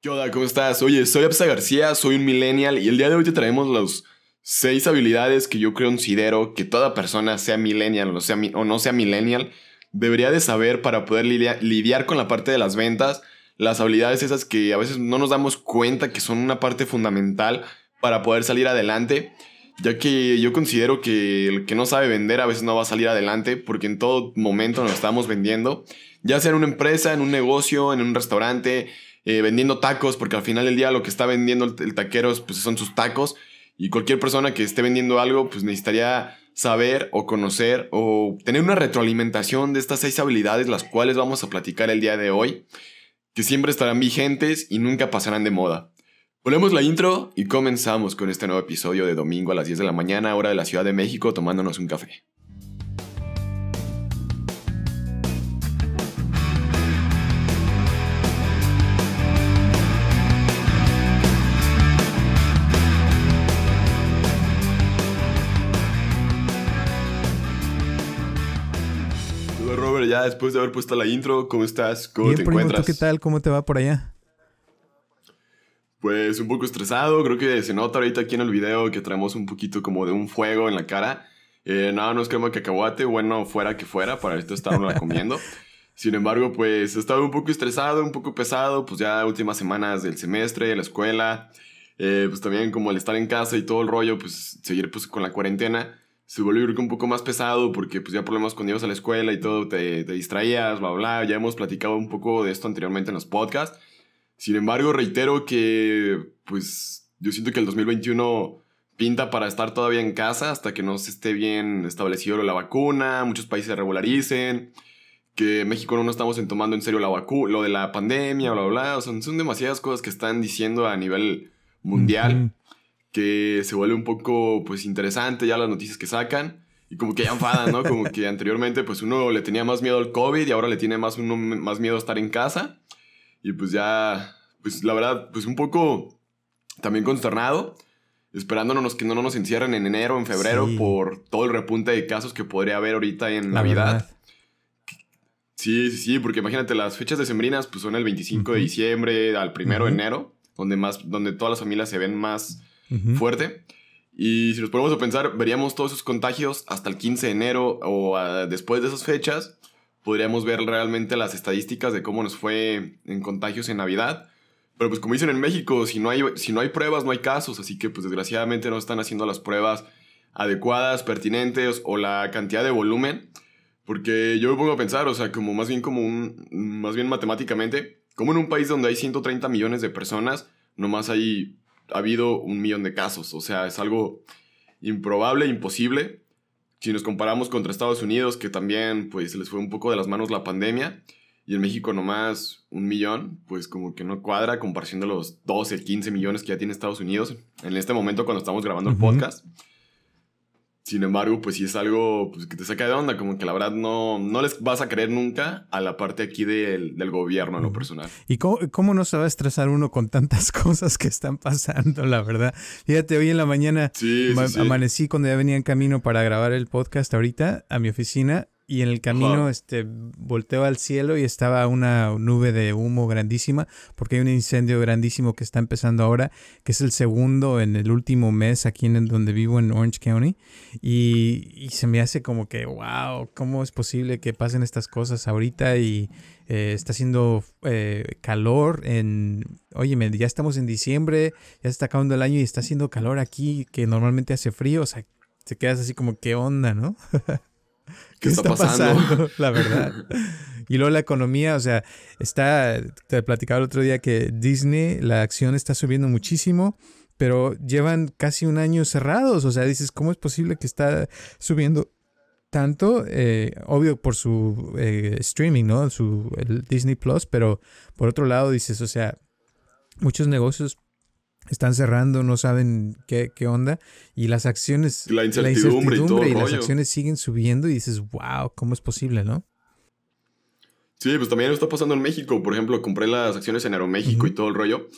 ¿Qué onda? ¿Cómo estás? Oye, soy Apsa García, soy un millennial y el día de hoy te traemos las seis habilidades que yo considero que toda persona, sea millennial o, sea, o no sea millennial, debería de saber para poder lidiar con la parte de las ventas, las habilidades esas que a veces no nos damos cuenta que son una parte fundamental para poder salir adelante, ya que yo considero que el que no sabe vender a veces no va a salir adelante porque en todo momento nos estamos vendiendo, ya sea en una empresa, en un negocio, en un restaurante, eh, vendiendo tacos, porque al final del día lo que está vendiendo el, taquero pues, son sus tacos. Y cualquier persona que esté vendiendo algo, pues necesitaría saber o conocer o tener una retroalimentación de estas seis habilidades, las cuales vamos a platicar el día de hoy, que siempre estarán vigentes y nunca pasarán de moda. Ponemos la intro y comenzamos con este nuevo episodio de domingo a las 10 de la mañana, hora de la Ciudad de México, tomándonos un café. Ya después de haber puesto la intro, ¿cómo estás? ¿Cómo te encuentras? ¿Qué tal? ¿Cómo te va por allá? Pues un poco estresado, creo que se nota ahorita aquí en el video que traemos un poquito como de un fuego en la cara. Eh, nada, no es crema cacahuate, bueno, fuera que fuera, para esto estarnos comiendo. Sin embargo, pues he estado un poco estresado, un poco pesado, pues ya últimas semanas del semestre, la escuela, eh, pues también como el estar en casa y todo el rollo, pues seguir pues con la cuarentena se volvió un poco más pesado porque pues ya problemas cuando ibas a la escuela y todo, te, te distraías, bla, bla. Ya hemos platicado un poco de esto anteriormente en los podcasts. Sin embargo, reitero que pues yo siento que el 2021 pinta para estar todavía en casa hasta que no se esté bien establecido la vacuna, muchos países se regularicen, que México no estamos tomando en serio la vacuna, lo de la pandemia, bla, bla, bla. O sea, son demasiadas cosas que están diciendo a nivel mundial que se vuelve un poco, pues, interesante ya las noticias que sacan. Y como que ya enfadan, ¿no? Como que anteriormente, pues, uno le tenía más miedo al COVID y ahora le tiene más, uno, más miedo a estar en casa. Y pues ya, pues, la verdad, pues, un poco también consternado. Esperándonos que no nos encierren en enero, en febrero, por todo el repunte de casos que podría haber ahorita en Navidad. Sí, sí, sí, porque imagínate, las fechas decembrinas pues son el 25 de diciembre al 1 de enero, donde, más, donde todas las familias se ven más fuerte. Y si nos ponemos a pensar, veríamos todos esos contagios hasta el 15 de enero o ah, después de esas fechas. Podríamos ver realmente las estadísticas de cómo nos fue en contagios en Navidad. Pero pues como dicen en México, si no hay, si no hay pruebas, no hay casos. Así que pues desgraciadamente no están haciendo las pruebas adecuadas, pertinentes o la cantidad de volumen. Porque yo me pongo a pensar, o sea, como más bien como un, más bien matemáticamente, como en un país donde hay 130 millones de personas, nomás hay ha habido un millón de casos. O sea, es algo improbable, imposible. Si nos comparamos contra Estados Unidos, que también pues se les fue un poco de las manos la pandemia, y en México nomás un millón, pues como que no cuadra comparación de los 12, 15 millones que ya tiene Estados Unidos en este momento cuando estamos grabando el podcast. Sin embargo, pues sí es algo pues, que te saca de onda, como que la verdad no, no les vas a creer nunca a la parte aquí del, del gobierno en lo personal. ¿Y cómo, no se va a estresar uno con tantas cosas que están pasando, la verdad? Fíjate, hoy en la mañana amanecí cuando ya venía en camino para grabar el podcast ahorita a mi oficina y en el camino este volteo al cielo y estaba una nube de humo grandísima porque hay un incendio grandísimo que está empezando ahora que es el segundo en el último mes aquí en donde vivo en Orange County y, se me hace como que wow cómo es posible que pasen estas cosas ahorita y eh, está haciendo eh, calor en oye ya estamos en diciembre ya se está acabando el año y está haciendo calor aquí que normalmente hace frío o sea te quedas así como qué onda no ¿Qué, está, pasando? La verdad. Y luego la economía, o sea, está, te platicaba el otro día que Disney, la acción está subiendo muchísimo, pero llevan casi un año cerrados, o sea, dices, ¿cómo es posible que está subiendo tanto? Eh, obvio por su eh, streaming, ¿no? Su, el Disney Plus, pero por otro lado dices, o sea, muchos negocios están cerrando, no saben qué, qué onda. Y las acciones. La incertidumbre, y, todo y las acciones siguen subiendo y dices, wow, ¿cómo es posible, no? Sí, pues también está pasando en México. Por ejemplo, compré las acciones en Aeroméxico y todo el rollo.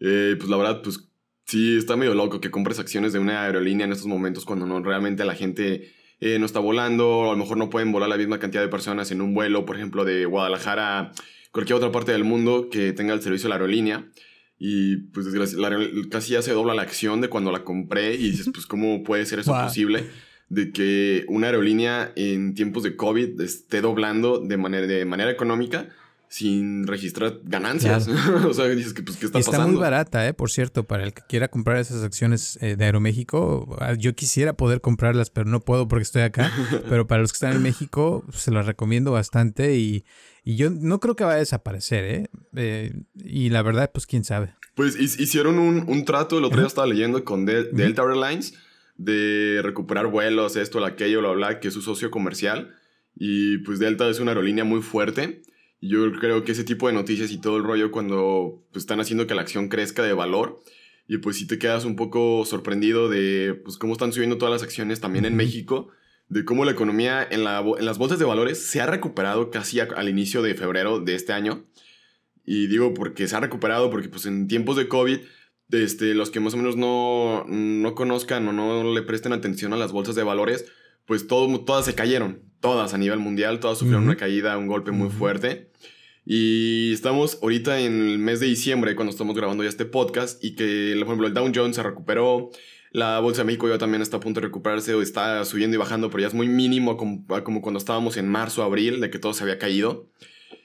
Eh, pues la verdad, pues sí, está medio loco que compres acciones de una aerolínea en estos momentos cuando no realmente la gente eh, no está volando, a lo mejor no pueden volar la misma cantidad de personas en un vuelo, por ejemplo, de Guadalajara a cualquier otra parte del mundo que tenga el servicio de la aerolínea. Y pues casi ya se dobla la acción de cuando la compré y dices, pues, ¿cómo puede ser eso posible? De que una aerolínea en tiempos de COVID esté doblando de manera, de manera económica sin registrar ganancias. o sea, dices que, pues, ¿qué está, está muy barata, ¿eh? Por cierto, para el que quiera comprar esas acciones eh, de Aeroméxico, ah, yo quisiera poder comprarlas, pero no puedo porque estoy acá. pero para los que están en México, se las recomiendo bastante y, yo no creo que vaya a desaparecer, ¿eh? ¿eh? y la verdad, pues quién sabe. Pues hicieron un, trato, el otro día estaba leyendo con Delta Airlines de recuperar vuelos, esto, aquello, bla, bla, que es su socio comercial. Y pues Delta es una aerolínea muy fuerte yo creo que ese tipo de noticias y todo el rollo cuando pues, están haciendo que la acción crezca de valor y pues si te quedas un poco sorprendido de pues, cómo están subiendo todas las acciones también en México, de cómo la economía en, la, en las bolsas de valores se ha recuperado casi al inicio de febrero de este año. Y digo porque se ha recuperado porque pues en tiempos de COVID, este, los que más o menos no, no conozcan o no le presten atención a las bolsas de valores, pues todo, todas se cayeron, todas a nivel mundial, todas sufrieron una caída, un golpe muy fuerte. Y estamos ahorita en el mes de diciembre, cuando estamos grabando ya este podcast, y que, por ejemplo, el Dow Jones se recuperó, la Bolsa de México ya también está a punto de recuperarse, o está subiendo y bajando, pero ya es muy mínimo como, cuando estábamos en marzo, abril, de que todo se había caído.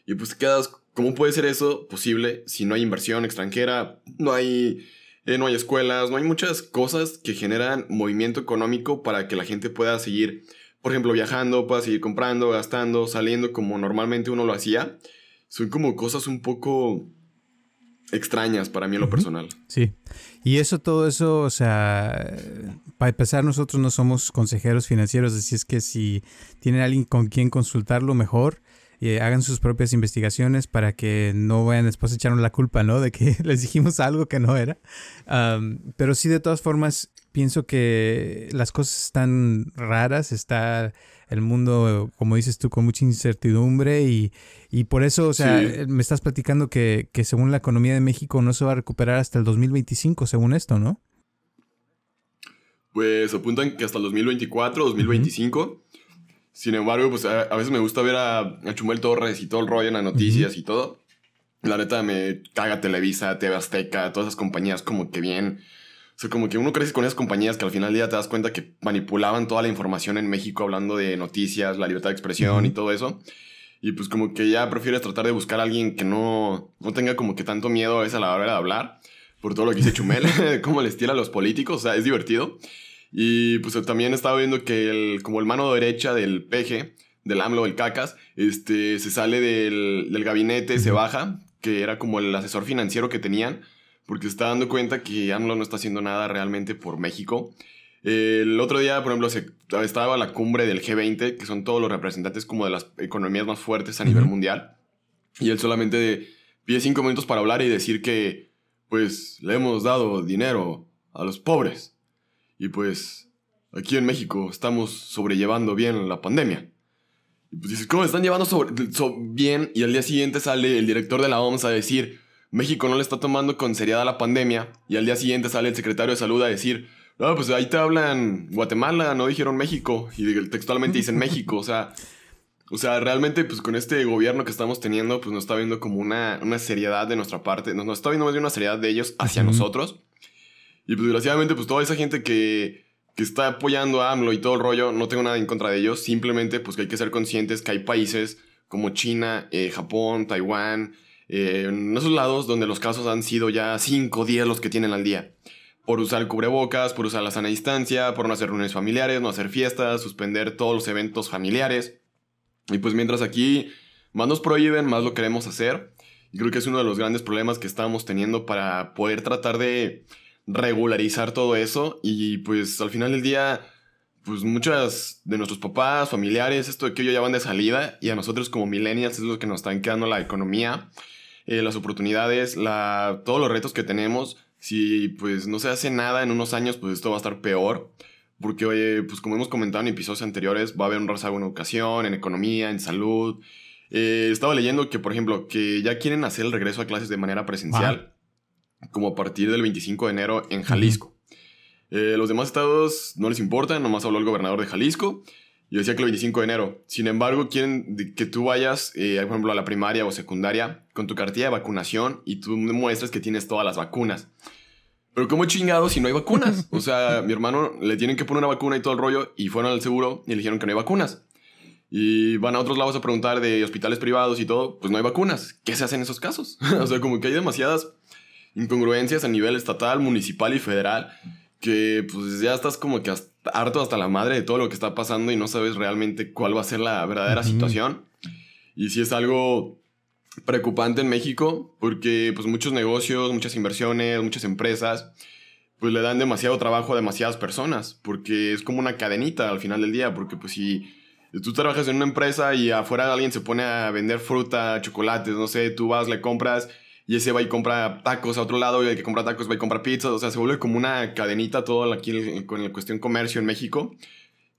Y pues quedas, ¿cómo puede ser eso posible si no hay inversión extranjera, no hay, eh, no hay escuelas, no hay muchas cosas que generan movimiento económico para que la gente pueda seguir, por ejemplo, viajando, pueda seguir comprando, gastando, saliendo como normalmente uno lo hacía? Son como cosas un poco extrañas para mí en lo personal. Sí. Y eso, todo eso, o sea, para empezar, nosotros no somos consejeros financieros, así es que si tienen alguien con quien consultarlo mejor, eh, hagan sus propias investigaciones para que no vayan después a echarnos la culpa, ¿no? De que les dijimos algo que no era. pero sí, de todas formas, pienso que las cosas están raras, está el mundo, como dices tú, con mucha incertidumbre y, por eso, o sea, me estás platicando que, según la economía de México no se va a recuperar hasta el 2025, según esto, ¿no? Pues apuntan que hasta el 2024, 2025. Sin embargo, pues a, veces me gusta ver a, Chumel Torres y todo el rollo en las noticias y todo. La neta me caga Televisa, TV Azteca, todas esas compañías como que bien o sea, como que uno crece con esas compañías que al final del día te das cuenta que manipulaban toda la información en México hablando de noticias, la libertad de expresión y todo eso. Y pues como que ya prefieres tratar de buscar a alguien que no, no tenga como que tanto miedo a veces a la hora de hablar, por todo lo que dice Chumel, cómo les tira a los políticos, o sea, es divertido. Y pues también estaba viendo que el, como el mano derecha del peje, del AMLO, el cacas, este, se sale del, del gabinete, se baja, que era como el asesor financiero que tenían porque se está dando cuenta que AMLO no está haciendo nada realmente por México. el otro día, por ejemplo, se, estaba la cumbre del G20, que son todos los representantes como de las economías más fuertes a nivel mundial. Y él solamente pide cinco minutos para hablar y decir que, pues, le hemos dado dinero a los pobres. Y pues, aquí en México estamos sobrellevando bien la pandemia. Y pues dices, ¿cómo están llevando sobre, bien? Y al día siguiente sale el director de la OMS a decir México no le está tomando con seriedad la pandemia y al día siguiente sale el secretario de salud a decir, no, pues ahí te hablan Guatemala, no dijeron México y textualmente dicen México, o sea, o sea, realmente pues con este gobierno que estamos teniendo pues nos está viendo como una, una seriedad de nuestra parte, nos, nos está viendo más bien una seriedad de ellos hacia nosotros. Y pues desgraciadamente pues toda esa gente que, que está apoyando a AMLO y todo el rollo, no tengo nada en contra de ellos, simplemente pues que hay que ser conscientes que hay países como China, eh, Japón, Taiwán, eh, en esos lados donde los casos han sido ya 5 o 10 los que tienen al día. Por usar cubrebocas, por usar la sana distancia, por no hacer reuniones familiares, no hacer fiestas, suspender todos los eventos familiares. Y pues mientras aquí más nos prohíben, más lo queremos hacer. Y creo que es uno de los grandes problemas que estamos teniendo para poder tratar de regularizar todo eso. Y pues al final del día, pues muchas de nuestros papás, familiares, esto de que ya van de salida y a nosotros como millennials es lo que nos están quedando la economía eh, las oportunidades, la, todos los retos que tenemos. Si pues no se hace nada en unos años, pues esto va a estar peor. Porque, oye, pues como hemos comentado en episodios anteriores, va a haber un rezago en educación, en economía, en salud. Eh, estaba leyendo que, por ejemplo, que ya quieren hacer el regreso a clases de manera presencial, como a partir del 25 de enero en Jalisco. Eh, los demás estados no les importa, nomás habló el gobernador de Jalisco. Y decía que el 25 de enero. Sin embargo, quieren que tú vayas, eh, por ejemplo, a la primaria o secundaria con tu cartilla de vacunación y tú muestres que tienes todas las vacunas. Pero ¿cómo chingado si no hay vacunas? O sea, mi hermano le tienen que poner una vacuna y todo el rollo y fueron al seguro y le dijeron que no hay vacunas. Y van a otros lados a preguntar de hospitales privados y todo, pues no hay vacunas. ¿Qué se hace en esos casos? o sea, como que hay demasiadas incongruencias a nivel estatal, municipal y federal que pues ya estás como que harto hasta la madre de todo lo que está pasando y no sabes realmente cuál va a ser la verdadera situación. Y si es algo preocupante en México porque pues muchos negocios, muchas inversiones, muchas empresas pues le dan demasiado trabajo a demasiadas personas porque es como una cadenita al final del día porque pues si tú trabajas en una empresa y afuera alguien se pone a vender fruta, chocolates, no sé, tú vas, le compras y ese va y compra tacos a otro lado, y el que compra tacos va y compra pizzas, o sea, se vuelve como una cadenita todo aquí con la cuestión comercio en México,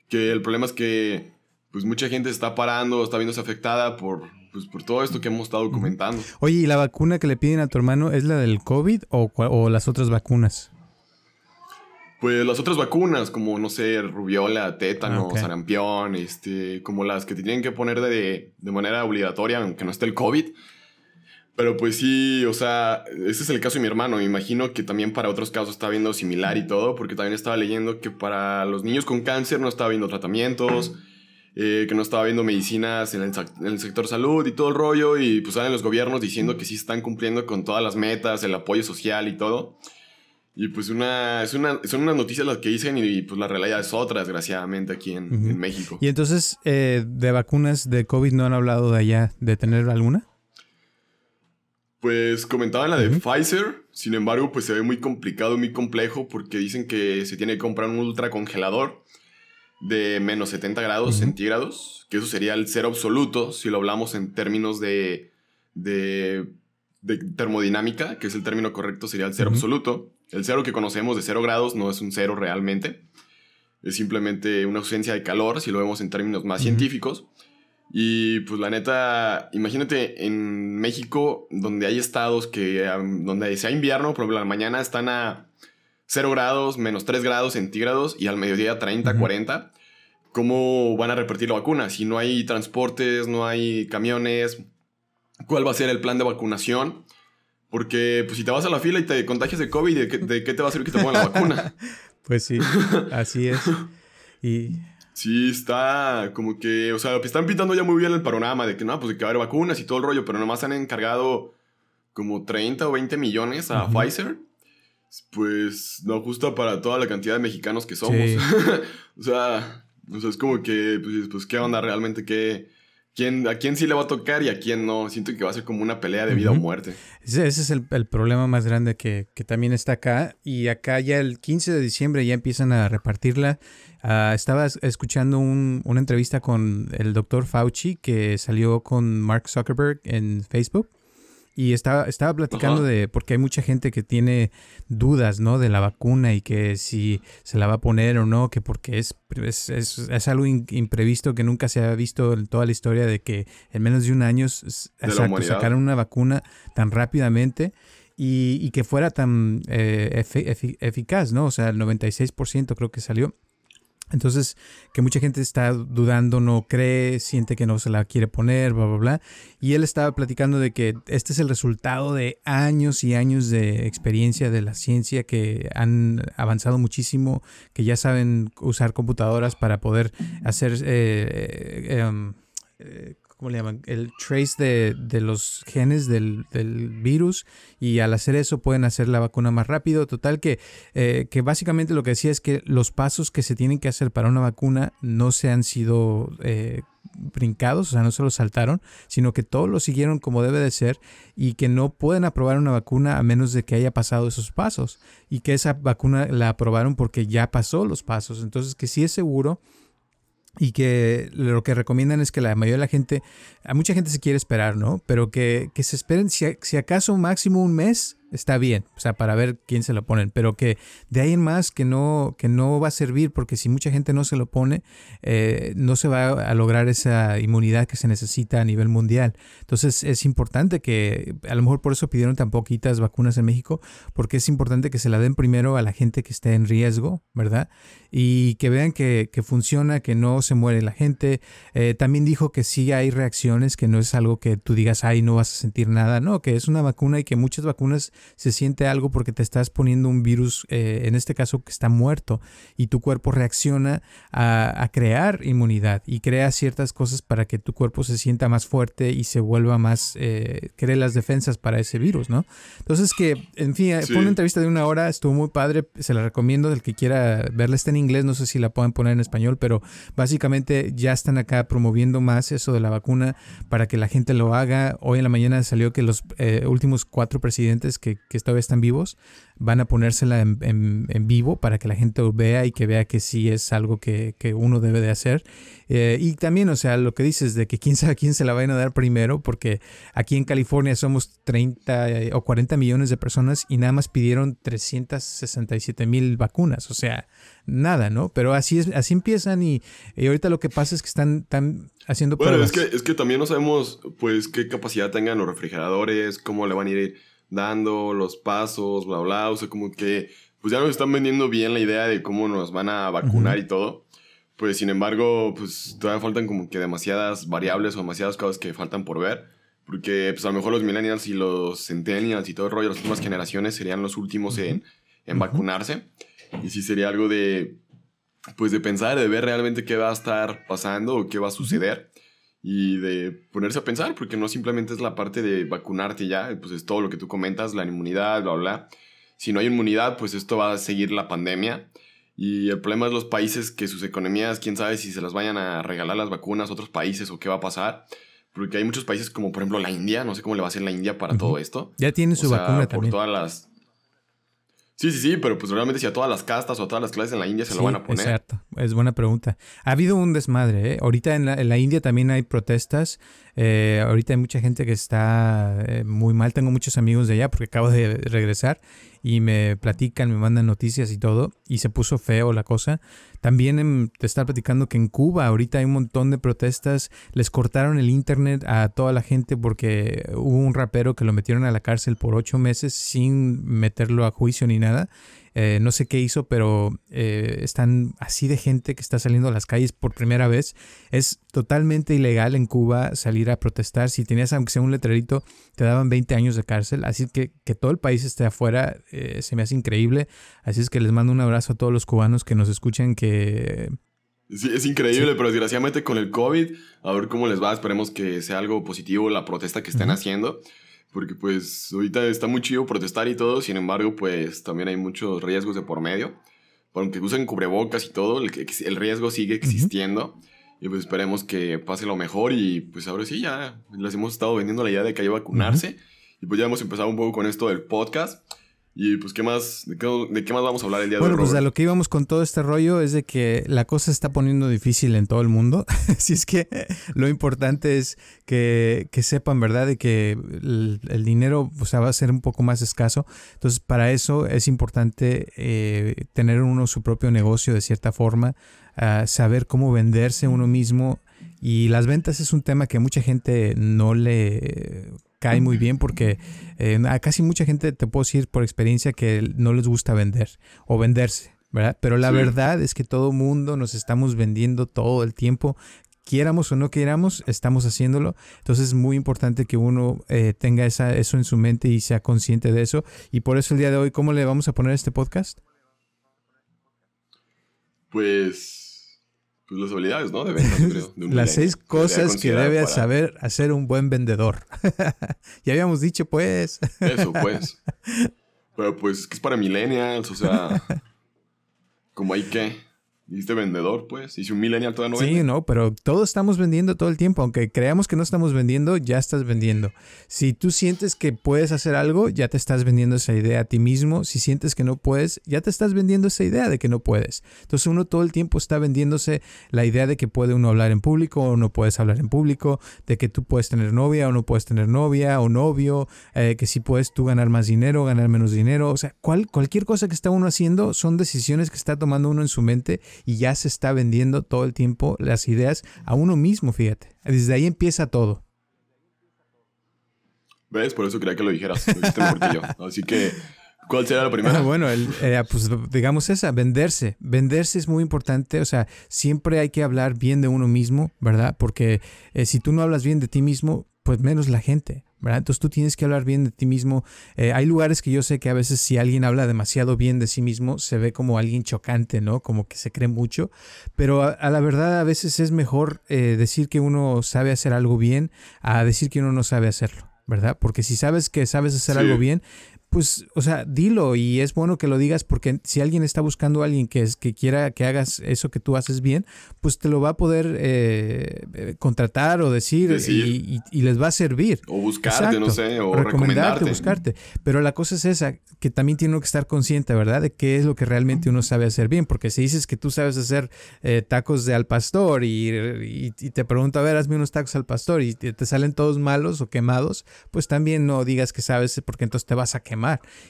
que el problema es que pues mucha gente está parando, está viéndose afectada por, pues, por todo esto que hemos estado documentando. Oye, ¿y la vacuna que le piden a tu hermano es la del COVID o, o las otras vacunas? Pues las otras vacunas, como no sé, rubiola, tétano, sarampión, este, como las que te tienen que poner de, de manera obligatoria, aunque no esté el COVID, pero pues sí, o sea, ese es el caso de mi hermano. Me imagino que también para otros casos está viendo similar y todo, porque también estaba leyendo que para los niños con cáncer no estaba viendo tratamientos, eh, que no estaba viendo medicinas en el, sector salud y todo el rollo, y pues salen los gobiernos diciendo que sí están cumpliendo con todas las metas, el apoyo social y todo. Y pues una, es una, son unas noticias las que dicen y pues la realidad es otra, desgraciadamente, aquí en, México. Y entonces, eh, de vacunas de COVID no han hablado de allá, de tener alguna? Pues comentaban la de Pfizer, sin embargo, pues se ve muy complicado, muy complejo, porque dicen que se tiene que comprar un ultracongelador de menos 70 grados centígrados, que eso sería el cero absoluto, si lo hablamos en términos de, de, termodinámica, que es el término correcto, sería el cero absoluto. El cero que conocemos de cero grados no es un cero realmente, es simplemente una ausencia de calor, si lo vemos en términos más científicos. Y pues la neta, imagínate en México, donde hay estados que, donde sea invierno, por ejemplo, la mañana están a 0 grados, menos 3 grados centígrados y al mediodía 30, 40. ¿Cómo van a repartir la vacuna? Si no hay transportes, no hay camiones, ¿cuál va a ser el plan de vacunación? Porque pues si te vas a la fila y te contagias de COVID, ¿de qué, de qué te va a servir que te pongan la vacuna? pues sí, así es. Y Sí, está como que, o sea, están pintando ya muy bien el panorama de que no, pues de que va a haber vacunas y todo el rollo, pero nomás han encargado como 30 o 20 millones a Pfizer. Pues no justo para toda la cantidad de mexicanos que somos. o, sea, o sea, es como que, pues, pues, ¿qué onda realmente? ¿Qué, quién, ¿A quién sí le va a tocar y a quién no? Siento que va a ser como una pelea de vida o muerte. Ese, es el, el, problema más grande que, que también está acá. Y acá ya el 15 de diciembre ya empiezan a repartirla Uh, estaba escuchando una entrevista con el doctor Fauci que salió con Mark Zuckerberg en Facebook y estaba, estaba platicando de, porque hay mucha gente que tiene dudas, ¿no? De la vacuna y que si se la va a poner o no, que porque es, es, es, algo imprevisto que nunca se ha visto en toda la historia de que en menos de un año exacto, sacaron una vacuna tan rápidamente. Y, y que fuera tan eh, eficaz, ¿no? O sea, el 96% creo que salió. Entonces, que mucha gente está dudando, no cree, siente que no se la quiere poner, bla, bla, bla. Y él estaba platicando de que este es el resultado de años y años de experiencia de la ciencia que han avanzado muchísimo, que ya saben usar computadoras para poder hacer... Eh, eh, em, eh, ¿cómo le llaman? El trace de, los genes del, virus y al hacer eso pueden hacer la vacuna más rápido. Total que, eh, que básicamente lo que decía es que los pasos que se tienen que hacer para una vacuna no se han sido eh, brincados, o sea, no se los saltaron, sino que todos lo siguieron como debe de ser y que no pueden aprobar una vacuna a menos de que haya pasado esos pasos y que esa vacuna la aprobaron porque ya pasó los pasos. Entonces, que sí es seguro y que lo que recomiendan es que la mayoría de la gente, a mucha gente se quiere esperar, ¿no? Pero que, se esperen si, acaso máximo un mes está bien, o sea, para ver quién se lo ponen, pero que de ahí en más que no, que no va a servir, porque si mucha gente no se lo pone, eh, no se va a lograr esa inmunidad que se necesita a nivel mundial. Entonces es importante que, a lo mejor por eso pidieron tan poquitas vacunas en México, porque es importante que se la den primero a la gente que esté en riesgo, ¿verdad? Y que vean que, que funciona, que no se muere la gente. Eh, también dijo que sí hay reacciones, que no es algo que tú digas, ay, no vas a sentir nada, no, que es una vacuna y que muchas vacunas se siente algo porque te estás poniendo un virus, eh, en este caso que está muerto, y tu cuerpo reacciona a, crear inmunidad y crea ciertas cosas para que tu cuerpo se sienta más fuerte y se vuelva más, eh, cree las defensas para ese virus, ¿no? Entonces que, en fin, fue una entrevista de una hora, estuvo muy padre, se la recomiendo del que quiera verla, está en inglés, no sé si la pueden poner en español, pero básicamente ya están acá promoviendo más eso de la vacuna para que la gente lo haga. Hoy en la mañana salió que los eh, últimos cuatro presidentes que, que todavía están vivos, van a ponérsela en, en, vivo para que la gente vea y que vea que sí es algo que, que uno debe de hacer. Eh, y también, o sea, lo que dices de que quién sabe a quién se la van a dar primero, porque aquí en California somos 30 eh, o 40 millones de personas y nada más pidieron 367 mil vacunas, o sea, nada, ¿no? Pero así es, así empiezan y, ahorita lo que pasa es que están, están haciendo bueno, es que, es que también no sabemos, pues, qué capacidad tengan los refrigeradores, cómo le van a ir dando los pasos, bla, bla. O sea, como que pues ya nos están vendiendo bien la idea de cómo nos van a vacunar y todo. Pues sin embargo, pues todavía faltan como que demasiadas variables o demasiadas cosas que faltan por ver. Porque pues a lo mejor los millennials y los centennials y todo el rollo, las últimas generaciones serían los últimos en, en vacunarse. Y sí sería algo de, pues de pensar, de ver realmente qué va a estar pasando o qué va a suceder y de ponerse a pensar, porque no simplemente es la parte de vacunarte ya, pues es todo lo que tú comentas, la inmunidad, bla, bla. Si no hay inmunidad, pues esto va a seguir la pandemia. Y el problema es los países que sus economías, quién sabe si se las vayan a regalar las vacunas a otros países o qué va a pasar. Porque hay muchos países como por ejemplo la India, no sé cómo le va a hacer la India para todo esto. Ya tiene su vacuna por todas las Sí, sí, sí, pero pues realmente si a todas las castas o a todas las clases en la India se lo van a poner. Exacto, es buena pregunta. Ha habido un desmadre, ¿eh? Ahorita en la, en la India también hay protestas. Eh, ahorita hay mucha gente que está eh, muy mal. Tengo muchos amigos de allá porque acabo de regresar y me platican, me mandan noticias y todo, y se puso feo la cosa. También te estaba platicando que en Cuba ahorita hay un montón de protestas, les cortaron el internet a toda la gente porque hubo un rapero que lo metieron a la cárcel por ocho meses sin meterlo a juicio ni nada. Eh, no sé qué hizo, pero eh, están así de gente que está saliendo a las calles por primera vez. Es totalmente ilegal en Cuba salir a protestar. Si tenías, aunque sea un letrerito, te daban 20 años de cárcel. Así que que todo el país esté afuera eh, se me hace increíble. Así es que les mando un abrazo a todos los cubanos que nos escuchan que... Sí, es increíble, pero desgraciadamente con el COVID, a ver cómo les va. Esperemos que sea algo positivo la protesta que estén haciendo. Porque pues ahorita está muy chido protestar y todo, sin embargo pues también hay muchos riesgos de por medio. Aunque usen cubrebocas y todo, el, el riesgo sigue existiendo. Y pues esperemos que pase lo mejor y pues ahora sí ya les hemos estado vendiendo la idea de que hay que vacunarse. Y pues ya hemos empezado un poco con esto del podcast. Y pues, ¿qué más? ¿De qué, más vamos a hablar el día de hoy? Bueno, pues a lo que íbamos con todo este rollo es de que la cosa se está poniendo difícil en todo el mundo. Así es que lo importante es que, sepan, ¿verdad?, de que el, dinero o sea, va a ser un poco más escaso. Entonces, para eso es importante eh, tener uno su propio negocio de cierta forma, saber cómo venderse uno mismo. Y las ventas es un tema que mucha gente no le cae muy bien porque eh, a casi mucha gente te puedo decir por experiencia que no les gusta vender o venderse, ¿verdad? Pero la verdad es que todo mundo nos estamos vendiendo todo el tiempo. Quieramos o no quieramos, estamos haciéndolo. Entonces es muy importante que uno eh, tenga esa, eso en su mente y sea consciente de eso. Y por eso el día de hoy, ¿cómo le vamos a poner este podcast? Pues pues las habilidades, ¿no? De ventas, creo. las seis cosas que debe saber hacer un buen vendedor. ya habíamos dicho, pues. Eso, pues. Pero pues es que es para millennials, o sea. Como hay que. Dijiste vendedor, pues. Y si un millennial todavía no vende. Sí, no, pero todos estamos vendiendo todo el tiempo. Aunque creamos que no estamos vendiendo, ya estás vendiendo. Si tú sientes que puedes hacer algo, ya te estás vendiendo esa idea a ti mismo. Si sientes que no puedes, ya te estás vendiendo esa idea de que no puedes. Entonces uno todo el tiempo está vendiéndose la idea de que puede uno hablar en público o no puedes hablar en público, de que tú puedes tener novia o no puedes tener novia o novio, eh, que si puedes tú ganar más dinero, ganar menos dinero. O sea, cual, cualquier cosa que está uno haciendo son decisiones que está tomando uno en su mente y ya se está vendiendo todo el tiempo las ideas a uno mismo, fíjate. Desde ahí empieza todo. ¿Ves? Por eso quería que lo dijeras. yo. Así que, ¿cuál será la primera? bueno, el, eh, pues digamos esa, venderse. Venderse es muy importante. O sea, siempre hay que hablar bien de uno mismo, ¿verdad? Porque eh, si tú no hablas bien de ti mismo, pues menos la gente. Entonces tú tienes que hablar bien de ti mismo. Eh, hay lugares que yo sé que a veces si alguien habla demasiado bien de sí mismo, se ve como alguien chocante, ¿no? Como que se cree mucho. Pero a, la verdad a veces es mejor eh, decir que uno sabe hacer algo bien a decir que uno no sabe hacerlo. ¿verdad? Porque si sabes que sabes hacer algo bien, pues, o sea, dilo y es bueno que lo digas porque si alguien está buscando a alguien que, es, que quiera que hagas eso que tú haces bien, pues te lo va a poder eh, eh, contratar o decir, Y, les va a servir. O buscarte, no sé, o recomendarte, buscarte. Pero la cosa es esa, que también tiene que estar consciente, ¿verdad? De qué es lo que realmente uno sabe hacer bien. Porque si dices que tú sabes hacer eh, tacos de al pastor y, te pregunto, a ver, hazme unos tacos al pastor y te, te salen todos malos o quemados, pues también no digas que sabes porque entonces te vas a quemar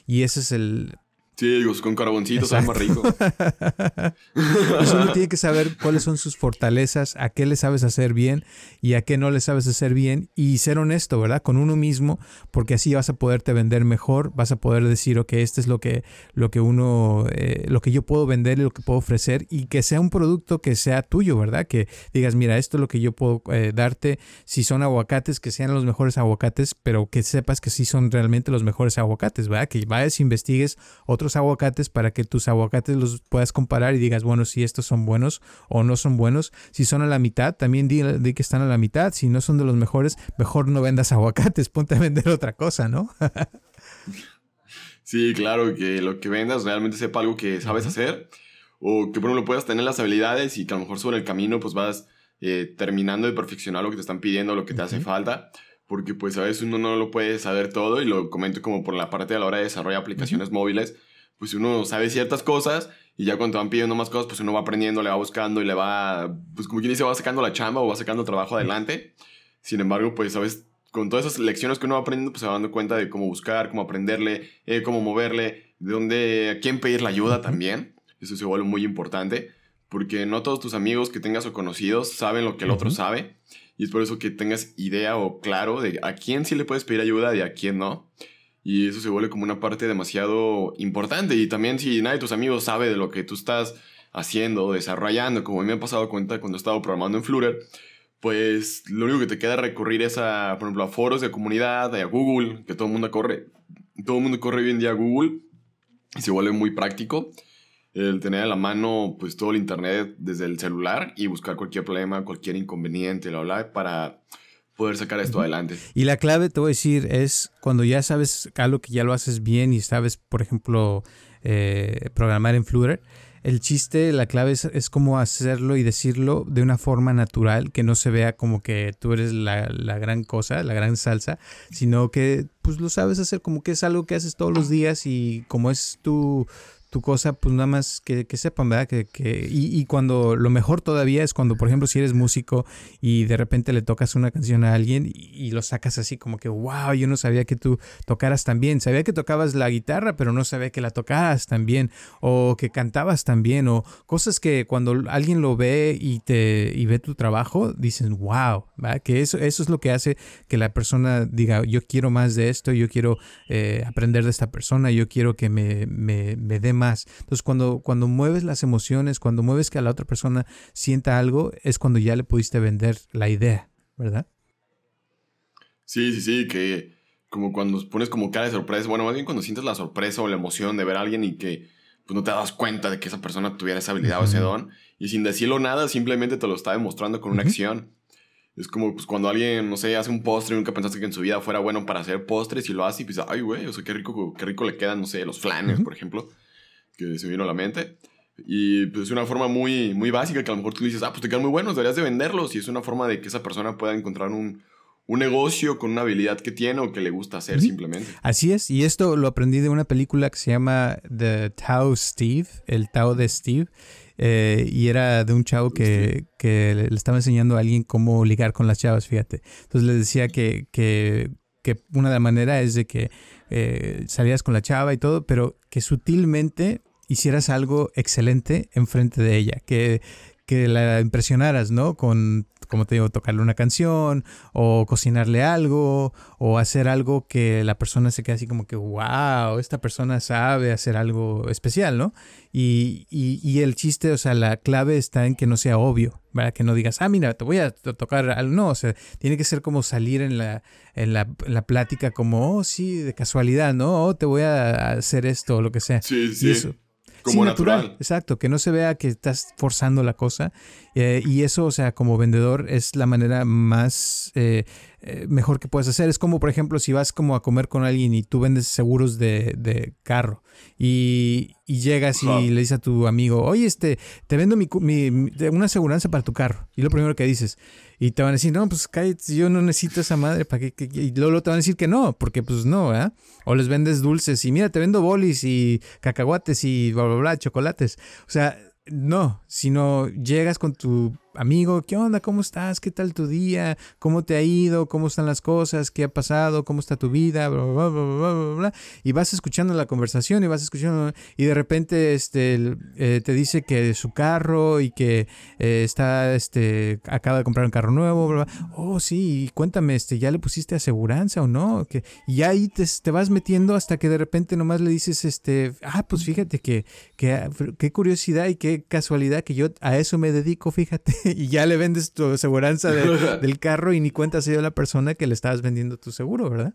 y ese es el, Sí, con carboncitos es más rico. pues uno tiene que saber cuáles son sus fortalezas, a qué le sabes hacer bien y a qué no le sabes hacer bien y ser honesto, ¿verdad? Con uno mismo, porque así vas a poderte vender mejor, vas a poder decir, ok, este es lo que, lo que uno, eh, lo que yo puedo vender y lo que puedo ofrecer y que sea un producto que sea tuyo, ¿verdad? Que digas, mira, esto es lo que yo puedo eh, darte. Si son aguacates, que sean los mejores aguacates, pero que sepas que sí son realmente los mejores aguacates, ¿verdad? Que vayas, investigues otros aguacates para que tus aguacates los puedas comparar y digas, bueno, si estos son buenos o no son buenos. Si son a la mitad, también di, que están a la mitad. Si no son de los mejores, mejor no vendas aguacates, ponte a vender otra cosa, ¿no? sí, claro, que lo que vendas realmente sepa algo que sabes hacer o que por ejemplo puedas tener las habilidades y que a lo mejor sobre el camino pues vas eh, terminando de perfeccionar lo que te están pidiendo, lo que te hace falta porque pues a veces uno no lo puede saber todo y lo comento como por la parte de la hora de desarrollar aplicaciones móviles, pues uno sabe ciertas cosas y ya cuando van pidiendo más cosas, pues uno va aprendiendo, le va buscando y le va, pues como quien dice, va sacando la chamba o va sacando trabajo adelante. Sin embargo, pues sabes, con todas esas lecciones que uno va aprendiendo, pues se va dando cuenta de cómo buscar, cómo aprenderle, eh, cómo moverle, de dónde, a quién pedir la ayuda también. Eso se vuelve muy importante, porque no todos tus amigos que tengas o conocidos saben lo que el otro sabe. Y es por eso que tengas idea o claro de a quién sí le puedes pedir ayuda y a quién no. Y eso se vuelve como una parte demasiado importante. Y también si nadie de tus amigos sabe de lo que tú estás haciendo, desarrollando, como me ha pasado cuenta cuando he estado programando en Flutter, pues lo único que te queda recurrir es a, por ejemplo, a foros de comunidad, a Google, que todo el mundo corre. Todo el mundo corre hoy en día a Google y se vuelve muy práctico el tener a la mano pues todo el internet desde el celular y buscar cualquier problema, cualquier inconveniente, la bla, para poder sacar esto adelante. Y la clave, te voy a decir, es cuando ya sabes algo que ya lo haces bien y sabes, por ejemplo, eh, programar en Flutter, el chiste, la clave es, es cómo hacerlo y decirlo de una forma natural, que no se vea como que tú eres la, la, gran cosa, la gran salsa, sino que pues lo sabes hacer como que es algo que haces todos los días y como es tu, tu cosa, pues nada más que, sepan, ¿verdad? Que, que y, y, cuando lo mejor todavía es cuando, por ejemplo, si eres músico y de repente le tocas una canción a alguien y, lo sacas así como que, wow, yo no sabía que tú tocaras tan bien. Sabía que tocabas la guitarra, pero no sabía que la tocaras tan bien o que cantabas tan bien o cosas que cuando alguien lo ve y te y ve tu trabajo, dicen, wow, ¿verdad? Que eso, eso es lo que hace que la persona diga, yo quiero más de esto, yo quiero eh, aprender de esta persona, yo quiero que me, me, me dé más. Entonces, cuando, cuando mueves las emociones, cuando mueves que a la otra persona sienta algo, es cuando ya le pudiste vender la idea, ¿verdad? Sí, sí, sí, que como cuando pones como cara de sorpresa, bueno, más bien cuando sientes la sorpresa o la emoción de ver a alguien y que pues no te das cuenta de que esa persona tuviera esa habilidad o ese don, y sin decirlo nada, simplemente te lo está demostrando con una acción. Es como pues, cuando alguien, no sé, hace un postre y nunca pensaste que en su vida fuera bueno para hacer postres y lo hace y piensas, ay, güey, o sea, qué rico, qué rico le quedan, no sé, los flanes, por ejemplo que se vino a la mente. Y pues es una forma muy, muy básica que a lo mejor tú dices, ah, pues te quedan muy buenos, deberías de venderlos. Y es una forma de que esa persona pueda encontrar un, un negocio con una habilidad que tiene o que le gusta hacer simplemente. Así es, y esto lo aprendí de una película que se llama The Tao Steve, el Tao de Steve, eh, y era de un chavo que, que, le estaba enseñando a alguien cómo ligar con las chavas, fíjate. Entonces le decía que, que, que una de las maneras es de que eh, salías con la chava y todo, pero que sutilmente hicieras algo excelente enfrente de ella, que, que la impresionaras, ¿no? Con como te digo, tocarle una canción o cocinarle algo o hacer algo que la persona se quede así como que, wow, esta persona sabe hacer algo especial, ¿no? Y, y, el chiste, o sea, la clave está en que no sea obvio, ¿verdad? Que no digas, ah, mira, te voy a tocar algo. No, o sea, tiene que ser como salir en la, en la, plática como, oh, sí, de casualidad, ¿no? Oh, te voy a hacer esto o lo que sea. Sí, sí. eso, como natural. Exacto, que no se vea que estás forzando la cosa. Eh, y eso, o sea, como vendedor es la manera más eh, eh, mejor que puedes hacer. Es como, por ejemplo, si vas como a comer con alguien y tú vendes seguros de, de carro y, y llegas y le dices a tu amigo, oye, este, te vendo mi, mi, una aseguranza para tu carro. Y lo primero que dices, y te van a decir, no, pues cállate, yo no necesito esa madre. ¿para qué, Y luego te van a decir que no, porque pues no, ¿eh? O les vendes dulces y mira, te vendo bolis y cacahuates y bla, bla, bla, chocolates. O sea, no, sino llegas con tu amigo, ¿qué onda? ¿Cómo estás? ¿Qué tal tu día? ¿Cómo te ha ido? ¿Cómo están las cosas? ¿Qué ha pasado? ¿Cómo está tu vida? Bla, bla, bla, bla y vas escuchando la conversación y vas escuchando y de repente este, eh, te dice que su carro y que eh, está, este, acaba de comprar un carro nuevo. Oh, sí, cuéntame, este, ¿ya le pusiste aseguranza o no? Que, y ahí te, te, vas metiendo hasta que de repente nomás le dices, este, ah, pues fíjate que, que qué curiosidad y qué casualidad que yo a eso me dedico, fíjate. Y ya le vendes tu aseguranza del carro y ni cuenta se dio la persona que le estabas vendiendo tu seguro, ¿verdad?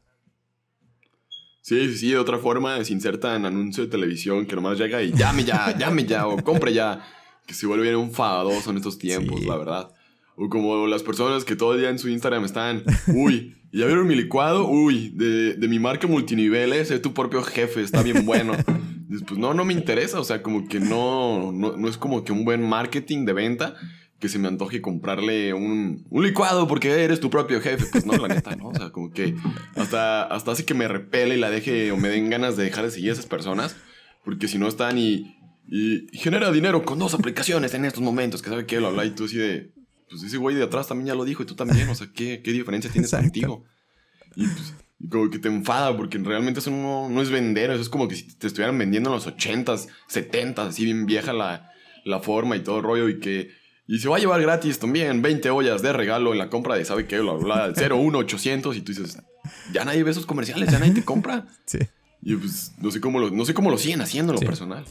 Sí, sí, sí, de otra forma se inserta en anuncio de televisión que nomás llega y llame ya, llame ya, o compre ya, que se vuelve un fadoso en estos tiempos, la verdad. O como las personas que todo el día en su Instagram están, uy, ¿ya vieron mi licuado? Uy, de, de mi marca multiniveles, es tu propio jefe, está bien bueno. pues no, no me interesa, o sea, como que no, no, no es como que un buen marketing de venta que se me antoje comprarle un, un, licuado porque eres tu propio jefe. Pues no, la neta, ¿no? O sea, como que hasta, hasta hace que me repele y la deje o me den ganas de dejar de seguir a esas personas. Porque si no están y, y, genera dinero con dos aplicaciones en estos momentos, que sabe qué, lo habla y tú así de... Pues ese güey de atrás también ya lo dijo y tú también, o sea, ¿qué, qué diferencia tienes contigo? Y pues, como que te enfada porque realmente eso no, no, es vender, eso es como que si te estuvieran vendiendo en los 80s, 70s, así bien vieja la, la forma y todo el rollo y que y se va a llevar gratis también 20 ollas de regalo en la compra de, ¿sabe qué? Bla, bla, bla 01800 y tú dices, ya nadie ve esos comerciales, ya nadie te compra. Sí. Y pues no sé cómo lo, no sé cómo lo siguen haciendo lo personal.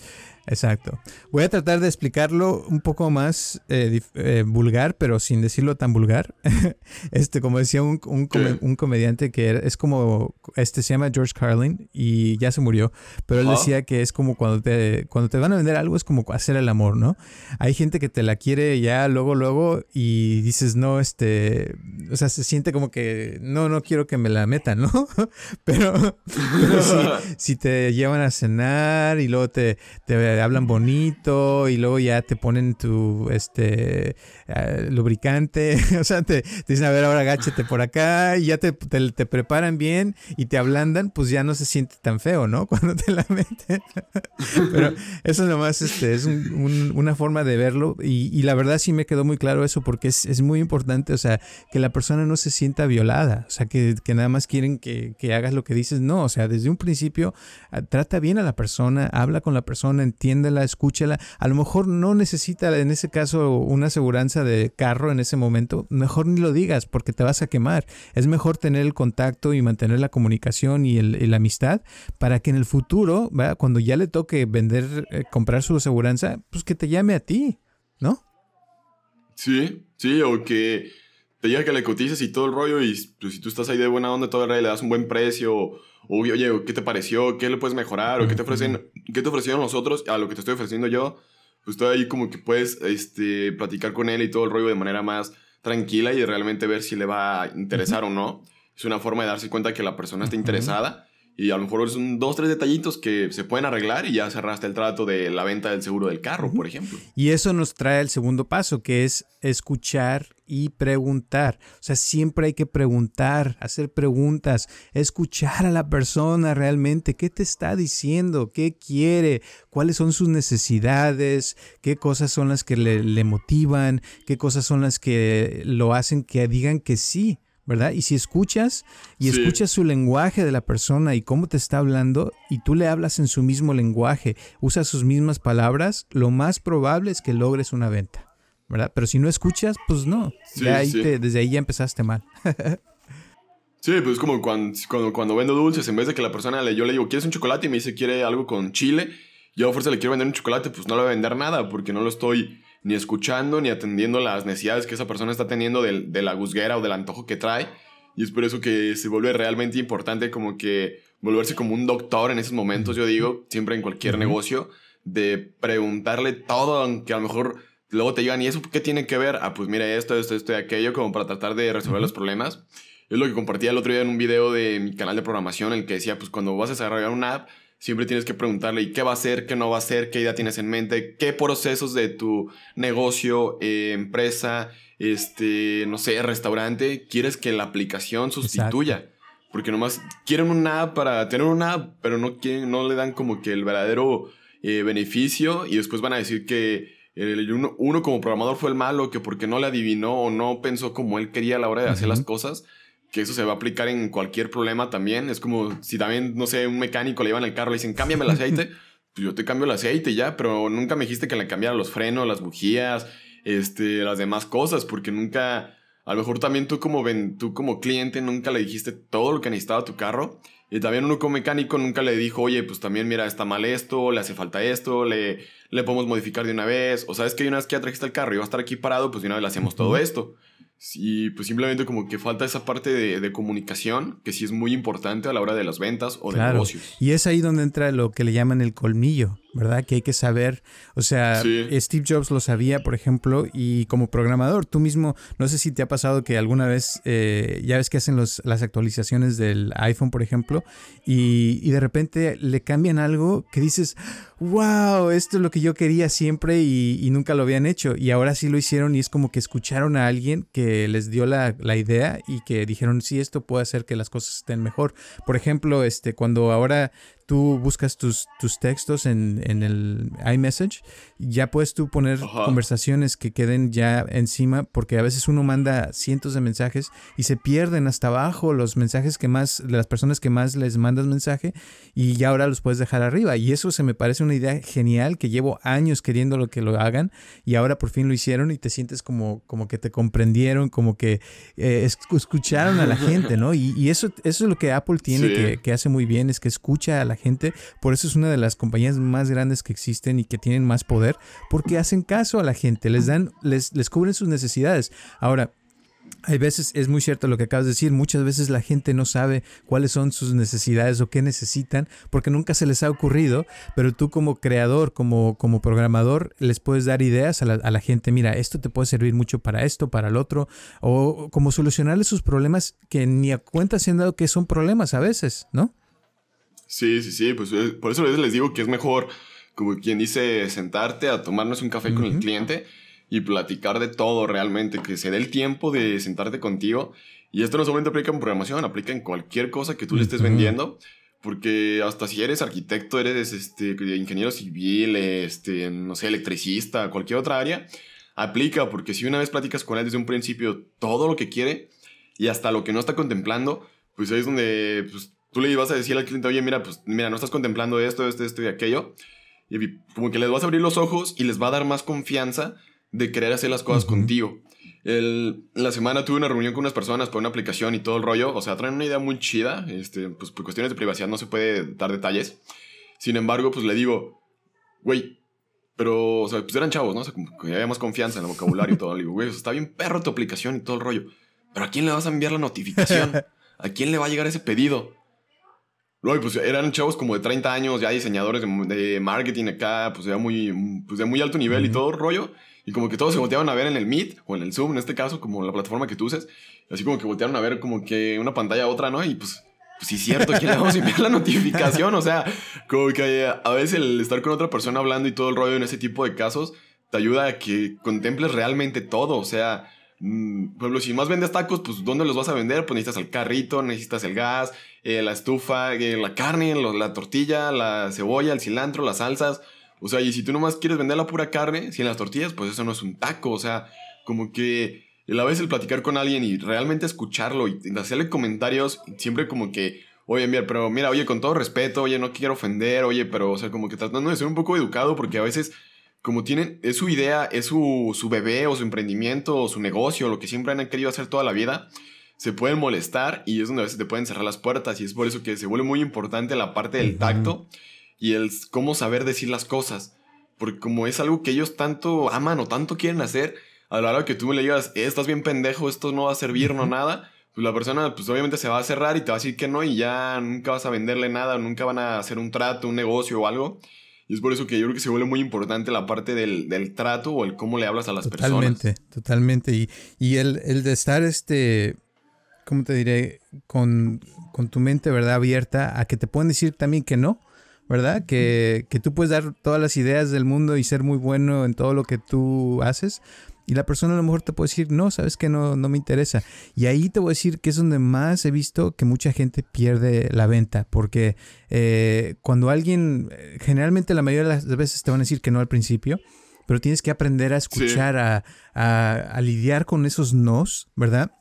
Exacto. Voy a tratar de explicarlo un poco más eh, eh, vulgar, pero sin decirlo tan vulgar. este, como decía un, un, comediante que es como, este se llama George Carlin y ya se murió, pero él decía que es como cuando te, cuando te van a vender algo es como hacer el amor, ¿no? Hay gente que te la quiere ya luego, luego y dices, no, este, o sea, se siente como que, no, no quiero que me la metan, ¿no? pero, si, te llevan a cenar y luego te, te hablan bonito y luego ya te ponen tu este eh, lubricante, o sea, te, dicen, a ver, ahora agáchate por acá y ya te, te, preparan bien y te ablandan, pues ya no se siente tan feo, ¿no? Cuando te la meten. Pero eso nomás este, es una forma de verlo y, la verdad sí me quedó muy claro eso porque es, muy importante, o sea, que la persona no se sienta violada, o sea, que, nada más quieren que, que hagas lo que dices, no, o sea, desde un principio ah, trata bien a la persona, habla con la persona, entiéndela, escúchela, a lo mejor no necesita en ese caso una aseguranza de carro en ese momento, mejor ni lo digas porque te vas a quemar. Es mejor tener el contacto y mantener la comunicación y, la amistad para que en el futuro, cuando ya le toque vender, eh, comprar su aseguranza, pues que te llame a ti, ¿no? Sí, sí, o que te diga que le cotices y todo el rollo y pues, si tú estás ahí de buena onda todo el rey le das un buen precio o, oye, ¿qué te pareció? ¿Qué le puedes mejorar? ¿O qué te ofrecen? ¿Qué te ofrecieron los otros a lo que te estoy ofreciendo yo? pues todo ahí como que puedes este, platicar con él y todo el rollo de manera más tranquila y realmente ver si le va a interesar o no. Es una forma de darse cuenta que la persona está interesada y a lo mejor son dos, tres detallitos que se pueden arreglar y ya cerraste el trato de la venta del seguro del carro, por ejemplo. Y eso nos trae al segundo paso, que es escuchar y preguntar. O sea, siempre hay que preguntar, hacer preguntas, escuchar a la persona realmente, qué te está diciendo, qué quiere, cuáles son sus necesidades, qué cosas son las que le, le motivan, qué cosas son las que lo hacen que digan que sí. ¿Verdad? Y si escuchas y escuchas su lenguaje de la persona y cómo te está hablando y tú le hablas en su mismo lenguaje, usas sus mismas palabras, lo más probable es que logres una venta, ¿verdad? Pero si no escuchas, pues no. desde ahí ya empezaste mal. sí, pues es como cuando, cuando, vendo dulces, en vez de que la persona le, yo le digo, ¿quieres un chocolate? Y me dice, quiere algo con chile. Yo a fuerza le quiero vender un chocolate, pues no le voy a vender nada porque no lo estoy ni escuchando ni atendiendo las necesidades que esa persona está teniendo de, la guzguera o del antojo que trae. Y es por eso que se vuelve realmente importante como que volverse como un doctor en esos momentos, yo digo, siempre en cualquier negocio, de preguntarle todo, aunque a lo mejor luego te digan, ¿y eso qué tiene que ver? Ah, pues mira esto, esto, esto y aquello, como para tratar de resolver los problemas. Es lo que compartía el otro día en un video de mi canal de programación, en el que decía, pues cuando vas a desarrollar una app, siempre tienes que preguntarle ¿y qué va a hacer? ¿Qué no va a hacer? ¿Qué idea tienes en mente? ¿Qué procesos de tu negocio, eh, empresa, este, no sé, restaurante, quieres que la aplicación sustituya? Porque nomás quieren una app para tener una app, pero no, quieren, no le dan como que el verdadero eh, beneficio y después van a decir que uno, uno, como programador fue el malo, que porque no le adivinó o no pensó como él quería a la hora de hacer las cosas que eso se va a aplicar en cualquier problema también. Es como si también, no sé, un mecánico le llevan el carro y le dicen, cámbiame el aceite. pues yo te cambio el aceite ya, pero nunca me dijiste que le cambiara los frenos, las bujías, este, las demás cosas, porque nunca, a lo mejor también tú como, ven, tú como cliente nunca le dijiste todo lo que necesitaba tu carro. Y también uno como mecánico nunca le dijo, oye, pues también mira, está mal esto, le hace falta esto, le, le podemos modificar de una vez. O sabes que una vez que ya trajiste el carro y va a estar aquí parado, pues de una vez le hacemos todo esto. Sí, pues simplemente como que falta esa parte de, comunicación que sí es muy importante a la hora de las ventas o de negocios. Y es ahí donde entra lo que le llaman el colmillo, ¿verdad? Que hay que saber, o sea, Steve Jobs lo sabía, por ejemplo, y como programador, tú mismo, no sé si te ha pasado que alguna vez, eh, ya ves que hacen los, las actualizaciones del iPhone, por ejemplo, y, y de repente le cambian algo que dices, wow, esto es lo que yo quería siempre y, nunca lo habían hecho. Y ahora sí lo hicieron y es como que escucharon a alguien que les dio la, la, idea y que dijeron, sí, esto puede hacer que las cosas estén mejor. Por ejemplo, este, cuando ahora tú buscas tus, tus textos en, en, el iMessage, ya puedes tú poner conversaciones que queden ya encima, porque a veces uno manda cientos de mensajes y se pierden hasta abajo los mensajes que más, de las personas que más les mandas mensaje, y ya ahora los puedes dejar arriba. Y eso se me parece una idea genial, que llevo años queriendo lo que lo hagan, y ahora por fin lo hicieron y te sientes como, como que te comprendieron, como que eh, escucharon a la gente, ¿no? Y, eso, eso es lo que Apple tiene que, que hace muy bien, es que escucha a la gente. Por eso es una de las compañías más grandes que existen y que tienen más poder, porque hacen caso a la gente, les dan, les, les cubren sus necesidades. Ahora, hay veces, es muy cierto lo que acabas de decir, muchas veces la gente no sabe cuáles son sus necesidades o qué necesitan porque nunca se les ha ocurrido, pero tú como creador, como, como programador, les puedes dar ideas a la, a la gente, mira, esto te puede servir mucho para esto, para el otro, o como solucionarles sus problemas que ni a cuenta se han dado que son problemas a veces, ¿no? Sí, sí, sí, pues eh, por eso les digo que es mejor, como quien dice, sentarte a tomarnos un café con el cliente y platicar de todo realmente, que se dé el tiempo de sentarte contigo. Y esto no solamente aplica en programación, aplica en cualquier cosa que tú le estés vendiendo. Porque hasta si eres arquitecto, eres este, ingeniero civil, este, no sé, electricista, cualquier otra área, aplica. Porque si una vez platicas con él desde un principio todo lo que quiere y hasta lo que no está contemplando, pues ahí es donde pues, tú le ibas a decir al cliente, oye, mira, pues mira, no estás contemplando esto, esto, esto y aquello. Y como que les vas a abrir los ojos y les va a dar más confianza de querer hacer las cosas contigo. El, la semana tuve una reunión con unas personas por una aplicación y todo el rollo. O sea, traen una idea muy chida. Este, pues por cuestiones de privacidad no se puede dar detalles. Sin embargo, pues le digo, güey, pero, o sea, pues eran chavos, ¿no? O sea, como que había más confianza en el vocabulario y todo. Le digo, güey, está bien perro tu aplicación y todo el rollo. Pero ¿a quién le vas a enviar la notificación? ¿A quién le va a llegar ese pedido? Luego, pues eran chavos como de 30 años, ya diseñadores de, marketing acá, pues ya muy, pues de muy alto nivel y todo rollo. Y como que todos se volteaban a ver en el Meet o en el Zoom, en este caso, como la plataforma que tú uses. Así como que voltearon a ver como que una pantalla a otra, ¿no? Y pues, pues sí, cierto, ¿quién le vamos a enviar la notificación? O sea, como que a veces el estar con otra persona hablando y todo el rollo en ese tipo de casos te ayuda a que contemples realmente todo. O sea, mm, ejemplo, si más vendes tacos, pues ¿dónde los vas a vender? Pues necesitas el carrito, necesitas el gas, eh, la estufa, eh, la carne, la tortilla, la cebolla, el cilantro, las salsas. O sea, y si tú nomás quieres vender la pura carne, sin las tortillas, pues eso no es un taco. O sea, como que a veces el platicar con alguien y realmente escucharlo y hacerle comentarios, siempre como que, oye, mira, pero mira, oye, con todo respeto, oye, no quiero ofender, oye, pero, o sea, como que tratando de ser un poco educado, porque a veces, como tienen, es su idea, es su, su bebé o su emprendimiento o su negocio, lo que siempre han querido hacer toda la vida, se pueden molestar y es donde a veces te pueden cerrar las puertas y es por eso que se vuelve muy importante la parte del tacto y el cómo saber decir las cosas. Porque como es algo que ellos tanto aman o tanto quieren hacer, a la hora que tú me le digas, eh, estás bien pendejo, esto no va a servir, no nada, pues la persona pues obviamente se va a cerrar y te va a decir que no y ya nunca vas a venderle nada, nunca van a hacer un trato, un negocio o algo. Y es por eso que yo creo que se vuelve muy importante la parte del, trato o el cómo le hablas a las personas. Totalmente, totalmente. Y, y el, el, de estar, este, ¿cómo te diré? Con, con tu mente, ¿verdad? Abierta a que te pueden decir también que no ¿verdad? Que, tú puedes dar todas las ideas del mundo y ser muy bueno en todo lo que tú haces. Y la persona a lo mejor te puede decir, no, sabes que no, no me interesa. Y ahí te voy a decir que es donde más he visto que mucha gente pierde la venta. Porque eh, cuando alguien, generalmente la mayoría de las veces te van a decir que no al principio, pero tienes que aprender a escuchar, a, lidiar con esos nos, ¿verdad?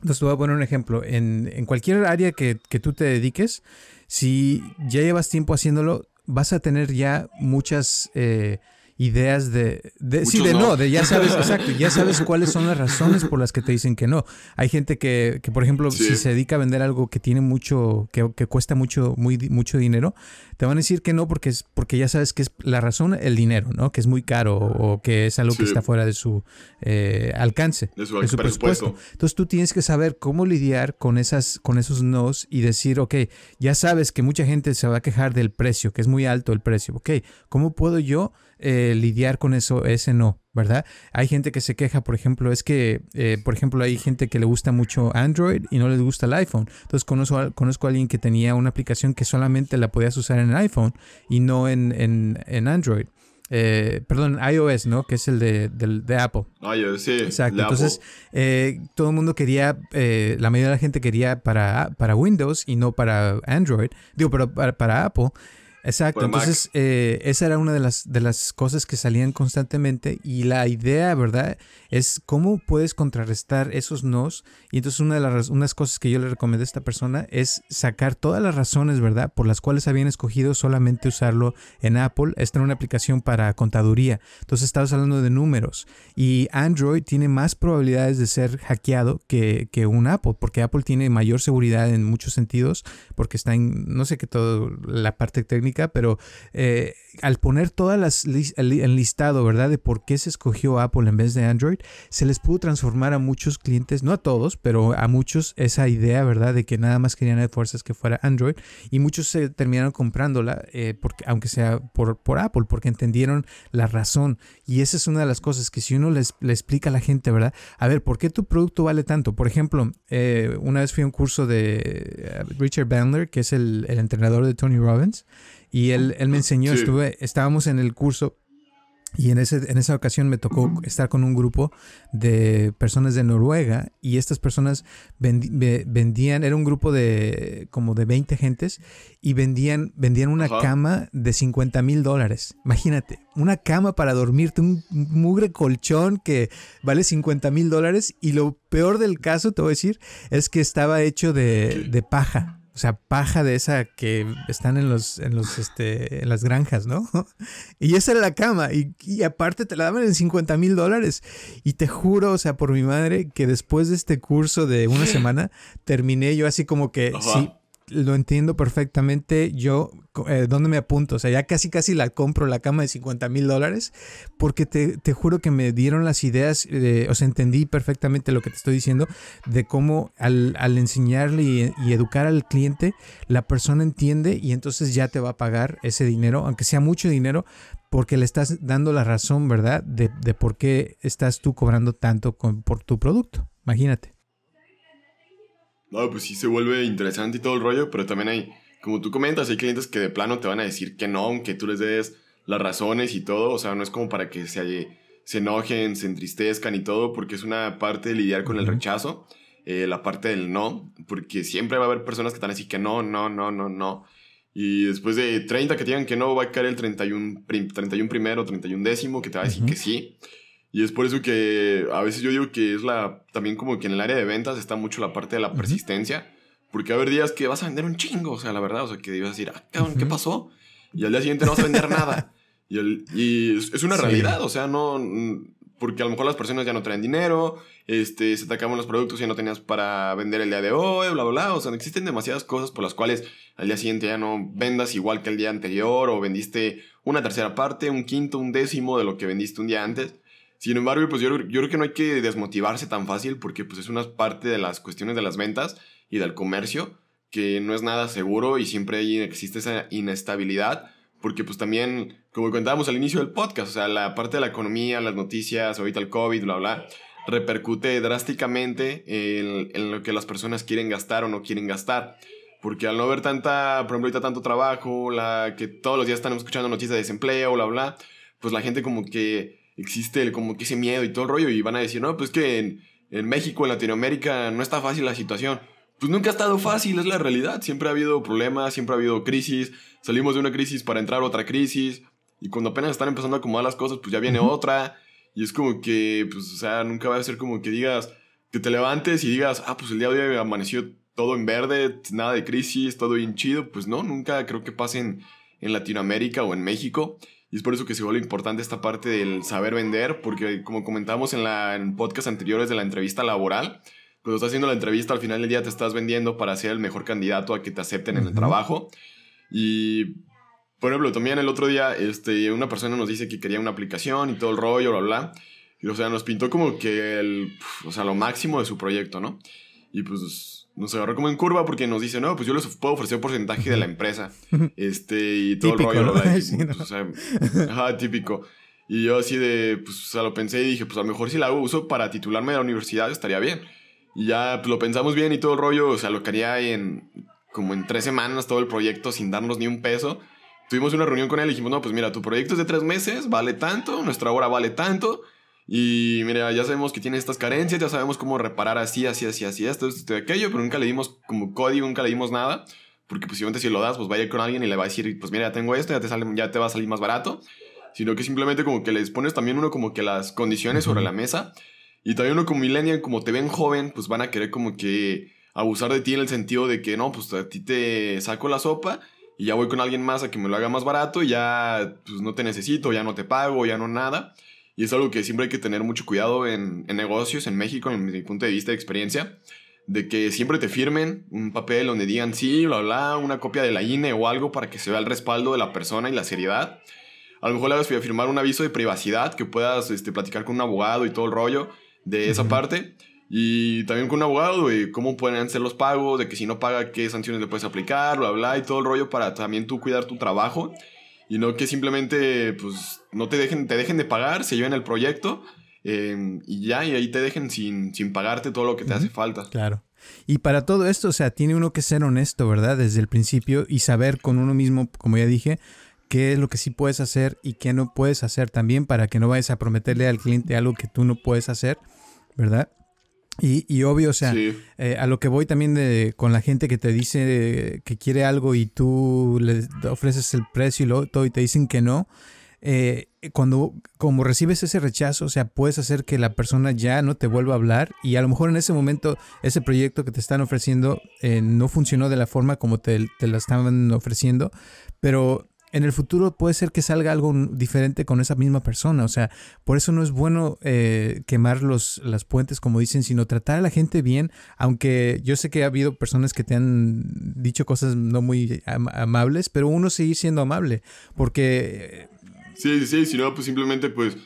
Entonces te voy a poner un ejemplo. En, cualquier área que, que tú te dediques, si ya llevas tiempo haciéndolo, vas a tener ya muchas eh, ideas de, de sí, de no. de ya sabes, exacto, ya sabes cuáles son las razones por las que te dicen que no. Hay gente que, que por ejemplo, si se dedica a vender algo que tiene mucho, que, que, cuesta mucho, muy, mucho dinero, te van a decir que no porque es, porque ya sabes que es la razón el dinero, ¿no? Que es muy caro o que es algo que está fuera de su eh, alcance, de su, presupuesto. Entonces tú tienes que saber cómo lidiar con esas, con esos nos y decir, ok, ya sabes que mucha gente se va a quejar del precio, que es muy alto el precio, ok, ¿cómo puedo yo eh, lidiar con eso, ese no, ¿verdad? Hay gente que se queja, por ejemplo, es que, eh, por ejemplo, hay gente que le gusta mucho Android y no les gusta el iPhone. Entonces conozco, conozco a alguien que tenía una aplicación que solamente la podías usar en iPhone y no en, en, Android. Eh, perdón, iOS, ¿no? Que es el de, de Apple. iOS, sí. Exacto. Entonces, todo el mundo quería, la mayoría de la gente quería para, para Windows y no para Android. Digo, pero para, para Apple. Exacto, entonces eh, esa era una de las, de las cosas que salían constantemente y la idea, ¿verdad? Es cómo puedes contrarrestar esos nos y entonces una de las unas cosas que yo le recomendé a esta persona es sacar todas las razones, ¿verdad? Por las cuales habían escogido solamente usarlo en Apple. Esta era una aplicación para contaduría, entonces estabas hablando de números y Android tiene más probabilidades de ser hackeado que, que un Apple porque Apple tiene mayor seguridad en muchos sentidos porque está en, no sé qué todo, la parte técnica pero eh, al poner todas las el, listado, ¿verdad? De por qué se escogió Apple en vez de Android, se les pudo transformar a muchos clientes, no a todos, pero a muchos esa idea, ¿verdad? De que nada más querían de fuerzas que fuera Android y muchos se terminaron comprándola, eh, porque, aunque sea por, Apple, porque entendieron la razón. Y esa es una de las cosas que si uno le explica a la gente, ¿verdad? A ver, ¿por qué tu producto vale tanto? Por ejemplo, eh, una vez fui a un curso de Richard Bandler, que es el entrenador de Tony Robbins, y él, él me enseñó, estuve, estábamos en el curso y en, ese, en esa ocasión me tocó estar con un grupo de personas de Noruega y estas personas vendían, era un grupo de como de 20 gentes y vendían, vendían una cama de 50 mil dólares. Imagínate, una cama para dormirte, un mugre colchón que vale 50 mil dólares y lo peor del caso, te voy a decir, es que estaba hecho de, de paja. O sea, paja de esa que están en los, en los, este, en las granjas, ¿no? Y esa era la cama. Y, aparte te la daban en 50 mil dólares. Y te juro, o sea, por mi madre, que después de este curso de una semana, terminé yo así como que, sí, lo entiendo perfectamente. Yo, eh, ¿dónde me apunto? O sea, ya casi casi la compro la cama de 50 mil dólares porque te, juro que me dieron las ideas, o sea, entendí perfectamente lo que te estoy diciendo de cómo al, enseñarle y, educar al cliente, la persona entiende y entonces ya te va a pagar ese dinero, aunque sea mucho dinero, porque le estás dando la razón, ¿verdad? De, de por qué estás tú cobrando tanto por tu producto. Imagínate. No, pues sí se vuelve interesante y todo el rollo, pero también hay, como tú comentas, hay clientes que de plano te van a decir que no, aunque tú les des las razones y todo, o sea, no es como para que se, se enojen, se entristezcan y todo, porque es una parte de lidiar con el rechazo, eh, la parte del no, porque siempre va a haber personas que te van a decir que no, no, no, no, no. Y después de 30 que te digan que no, va a caer el 31, 31 primero, 31 décimo, que te va a decir que sí. Y es por eso que a veces yo digo que es la, también como que en el área de ventas está mucho la parte de la persistencia, porque va a haber días que vas a vender un chingo, o sea, la verdad, o sea, que vas a decir, ah, cabrón, ¿qué pasó? Y al día siguiente no vas a vender nada. Y, y es, una realidad, o sea, no, porque a lo mejor las personas ya no traen dinero, este, se te acaban los productos y ya no tenías para vender el día de hoy, bla, bla, bla. O sea, existen demasiadas cosas por las cuales al día siguiente ya no vendas igual que el día anterior o vendiste una tercera parte, un quinto, un décimo de lo que vendiste un día antes. Sin embargo, pues yo, yo creo que no hay que desmotivarse tan fácil porque pues es una parte de las cuestiones de las ventas y del comercio que no es nada seguro y siempre existe esa inestabilidad porque pues también, como contábamos al inicio del podcast, o sea, la parte de la economía, las noticias, ahorita el COVID, bla, bla, repercute drásticamente en, en lo que las personas quieren gastar o no quieren gastar. Porque al no haber tanta, por ejemplo, ahorita tanto trabajo, la que todos los días están escuchando noticias de desempleo, bla, bla, pues la gente como que existe como que ese miedo y todo el rollo y van a decir, no, pues que en, en México, en Latinoamérica, no está fácil la situación. Pues nunca ha estado fácil, es la realidad. Siempre ha habido problemas, siempre ha habido crisis. Salimos de una crisis para entrar a otra crisis. Y cuando apenas están empezando a acomodar las cosas, pues ya viene otra. Y es como que, pues, o sea, nunca va a ser como que digas, que te levantes y digas, ah, pues el día de hoy amaneció todo en verde, nada de crisis, todo bien chido. Pues no, nunca creo que pase en, en Latinoamérica o en México. Y es por eso que se vuelve importante esta parte del saber vender, porque como comentábamos en, la, en podcast anteriores de la entrevista laboral, cuando estás haciendo la entrevista al final del día te estás vendiendo para ser el mejor candidato a que te acepten en el trabajo. Y, por ejemplo, también el otro día este, una persona nos dice que quería una aplicación y todo el rollo, bla, bla. Y, o sea, nos pintó como que el, o sea, lo máximo de su proyecto, ¿no? Y pues nos agarró como en curva porque nos dice, no, pues yo les puedo ofrecer porcentaje de la empresa. Este, y todo el rollo. pues, o sea, ajá, típico. Y yo así de, pues, o sea, lo pensé y dije, pues a lo mejor si la uso para titularme de la universidad estaría bien. Y ya, pues lo pensamos bien y todo el rollo, o sea, lo quería en, como en tres semanas todo el proyecto sin darnos ni un peso. Tuvimos una reunión con él y dijimos, no, pues mira, tu proyecto es de tres meses, vale tanto, nuestra hora vale tanto. Y mira, ya sabemos que tiene estas carencias, ya sabemos cómo reparar así, así, así, así, esto, esto, aquello, pero nunca le dimos como código, nunca le dimos nada. Porque pues si lo das, pues vaya con alguien y le va a decir, pues mira, ya tengo esto, ya te, sale, ya te va a salir más barato. Sino que simplemente como que les pones también uno como que las condiciones sobre la mesa. Y también uno como millennial, como te ven joven, pues van a querer como que abusar de ti en el sentido de que no, pues a ti te saco la sopa y ya voy con alguien más a que me lo haga más barato y ya pues no te necesito, ya no te pago, ya no nada. Y es algo que siempre hay que tener mucho cuidado en, negocios en México, en mi punto de vista de experiencia, de que siempre te firmen un papel donde digan sí, bla, bla, una copia de la INE o algo para que se vea el respaldo de la persona y la seriedad. A lo mejor le hagas firmar un aviso de privacidad, que puedas este, platicar con un abogado y todo el rollo de esa parte. Y también con un abogado de cómo pueden ser los pagos, de que si no paga, qué sanciones le puedes aplicar, bla, bla, y todo el rollo para también tú cuidar tu trabajo y no que simplemente pues no te dejen, te dejen de pagar, se lleven el proyecto em, y ya, y ahí te dejen sin, sin pagarte todo lo que te hace falta. Claro. Y para todo esto, o sea, tiene uno que ser honesto, ¿verdad? Desde el principio y saber con uno mismo, como ya dije, qué es lo que sí puedes hacer y qué no puedes hacer también para que no vayas a prometerle al cliente algo que tú no puedes hacer, ¿verdad? Y, obvio, o sea, eh, a lo que voy también de, con la gente que te dice que quiere algo y tú le ofreces el precio y lo, todo y te dicen que no, eh, cuando como recibes ese rechazo, o sea, puedes hacer que la persona ya no te vuelva a hablar y a lo mejor en ese momento ese proyecto que te están ofreciendo eh, no funcionó de la forma como te, te la estaban ofreciendo, pero en el futuro puede ser que salga algo diferente con esa misma persona. O sea, por eso no es bueno eh, quemar los, las puentes, como dicen, sino tratar a la gente bien. Aunque yo sé que ha habido personas que te han dicho cosas no muy amables, pero uno sigue siendo amable. Porque. Sí, sí, si no, pues simplemente, pues.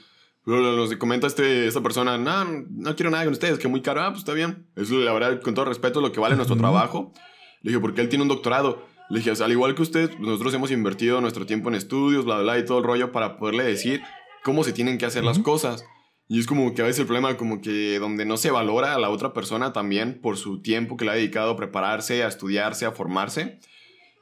Nos comenta este, esta persona, no, no quiero nada con ustedes, que muy caro, ah, pues está bien. Eso, la verdad, con todo respeto, lo que vale nuestro trabajo. Le dije, porque él tiene un doctorado. Le dije, al igual que usted, nosotros hemos invertido nuestro tiempo en estudios, bla, bla, y todo el rollo para poderle decir cómo se tienen que hacer las cosas. Y es como que a veces el problema, como que donde no se valora a la otra persona también por su tiempo que le ha dedicado a prepararse, a estudiarse, a formarse.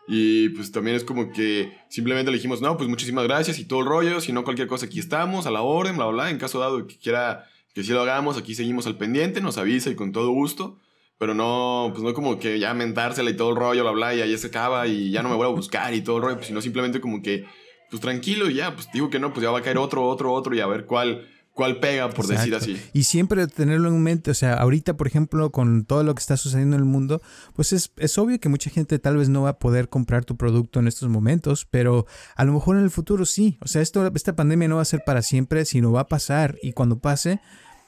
Y pues también es como que simplemente le dijimos, no, pues muchísimas gracias y todo el rollo, si no cualquier cosa aquí estamos, a la orden, bla, bla, bla. En caso dado que quiera que si lo hagamos, aquí seguimos al pendiente, nos avisa y con todo gusto. Pero no, pues no como que ya mentársela y todo el rollo, bla, bla, y ahí se acaba y ya no me voy a buscar y todo el rollo, pues, sino simplemente como que, pues tranquilo y ya, pues digo que no, pues ya va a caer otro, otro, otro y a ver cuál cuál pega, por decir así. Y siempre tenerlo en mente, o sea, ahorita, por ejemplo, con todo lo que está sucediendo en el mundo, pues es, es obvio que mucha gente tal vez no va a poder comprar tu producto en estos momentos, pero a lo mejor en el futuro sí. O sea, esto, esta pandemia no va a ser para siempre, sino va a pasar y cuando pase,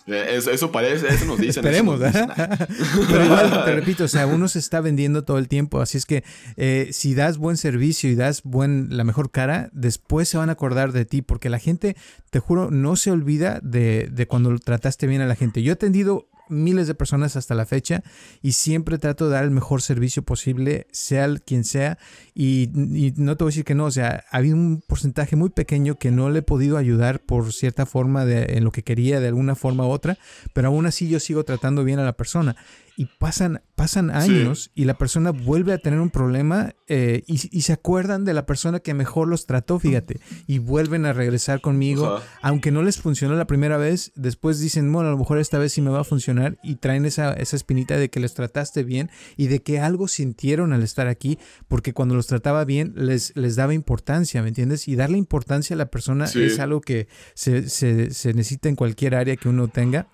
eh, eso, parece, eso nos dicen. Esperemos, Pero igual, te repito, o sea, uno se está vendiendo todo el tiempo, así es que eh, si das buen servicio y das buen, la mejor cara, después se van a acordar de ti, porque la gente, te juro, no se olvida de, de cuando trataste bien a la gente. Yo he atendido miles de personas hasta la fecha y siempre trato de dar el mejor servicio posible, sea quien sea. Y, no te voy a decir que no, o sea, había un porcentaje muy pequeño que no le he podido ayudar por cierta forma de, en lo que quería, de alguna forma u otra, pero aún así yo sigo tratando bien a la persona y pasan, pasan años y la persona vuelve a tener un problema eh, y, se acuerdan de la persona que mejor los trató, fíjate, y vuelven a regresar conmigo, aunque no les funcionó la primera vez, después dicen, bueno, a lo mejor esta vez sí me va a funcionar y traen esa, esa espinita de que les trataste bien y de que algo sintieron al estar aquí, porque cuando los trataba bien les, les daba importancia, ¿me entiendes? Y darle importancia a la persona es algo que se, se, se necesita en cualquier área que uno tenga.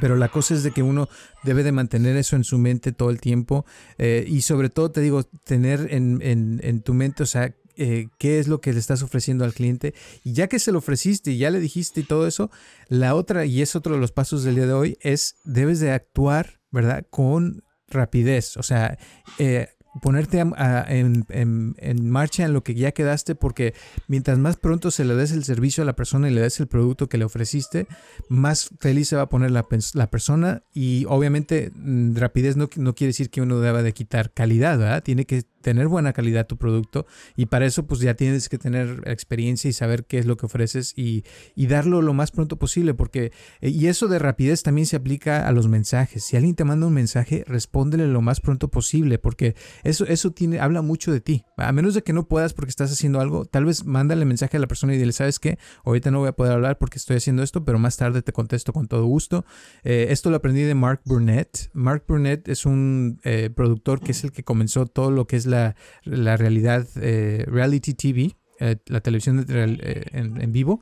Pero la cosa es de que uno debe de mantener eso en su mente todo el tiempo eh, y sobre todo te digo, tener en, en, en tu mente, o sea, eh, qué es lo que le estás ofreciendo al cliente. Y ya que se lo ofreciste y ya le dijiste y todo eso, la otra, y es otro de los pasos del día de hoy, es debes de actuar, ¿verdad? Con rapidez. O sea, eh, ponerte en, marcha en lo que ya quedaste, porque mientras más pronto se le des el servicio a la persona y le des el producto que le ofreciste, más feliz se va a poner la, persona y obviamente mm, rapidez no, no, quiere decir que uno deba de quitar calidad, ¿verdad? Tiene que tener buena calidad tu producto y para eso pues ya tienes que tener experiencia y saber qué es lo que ofreces y, y darlo lo más pronto posible porque eh, y eso de rapidez también se aplica a los mensajes. Si alguien te manda un mensaje, respóndele lo más pronto posible porque eso, eso tiene, habla mucho de ti. A menos de que no puedas porque estás haciendo algo, tal vez mándale mensaje a la persona y dile, ¿sabes qué? Ahorita no voy a poder hablar porque estoy haciendo esto, pero más tarde te contesto con todo gusto. Eh, esto lo aprendí de Mark Burnett. Mark Burnett es un eh, productor que es el que comenzó todo lo que es la, la realidad, eh, reality TV, la televisión en, vivo.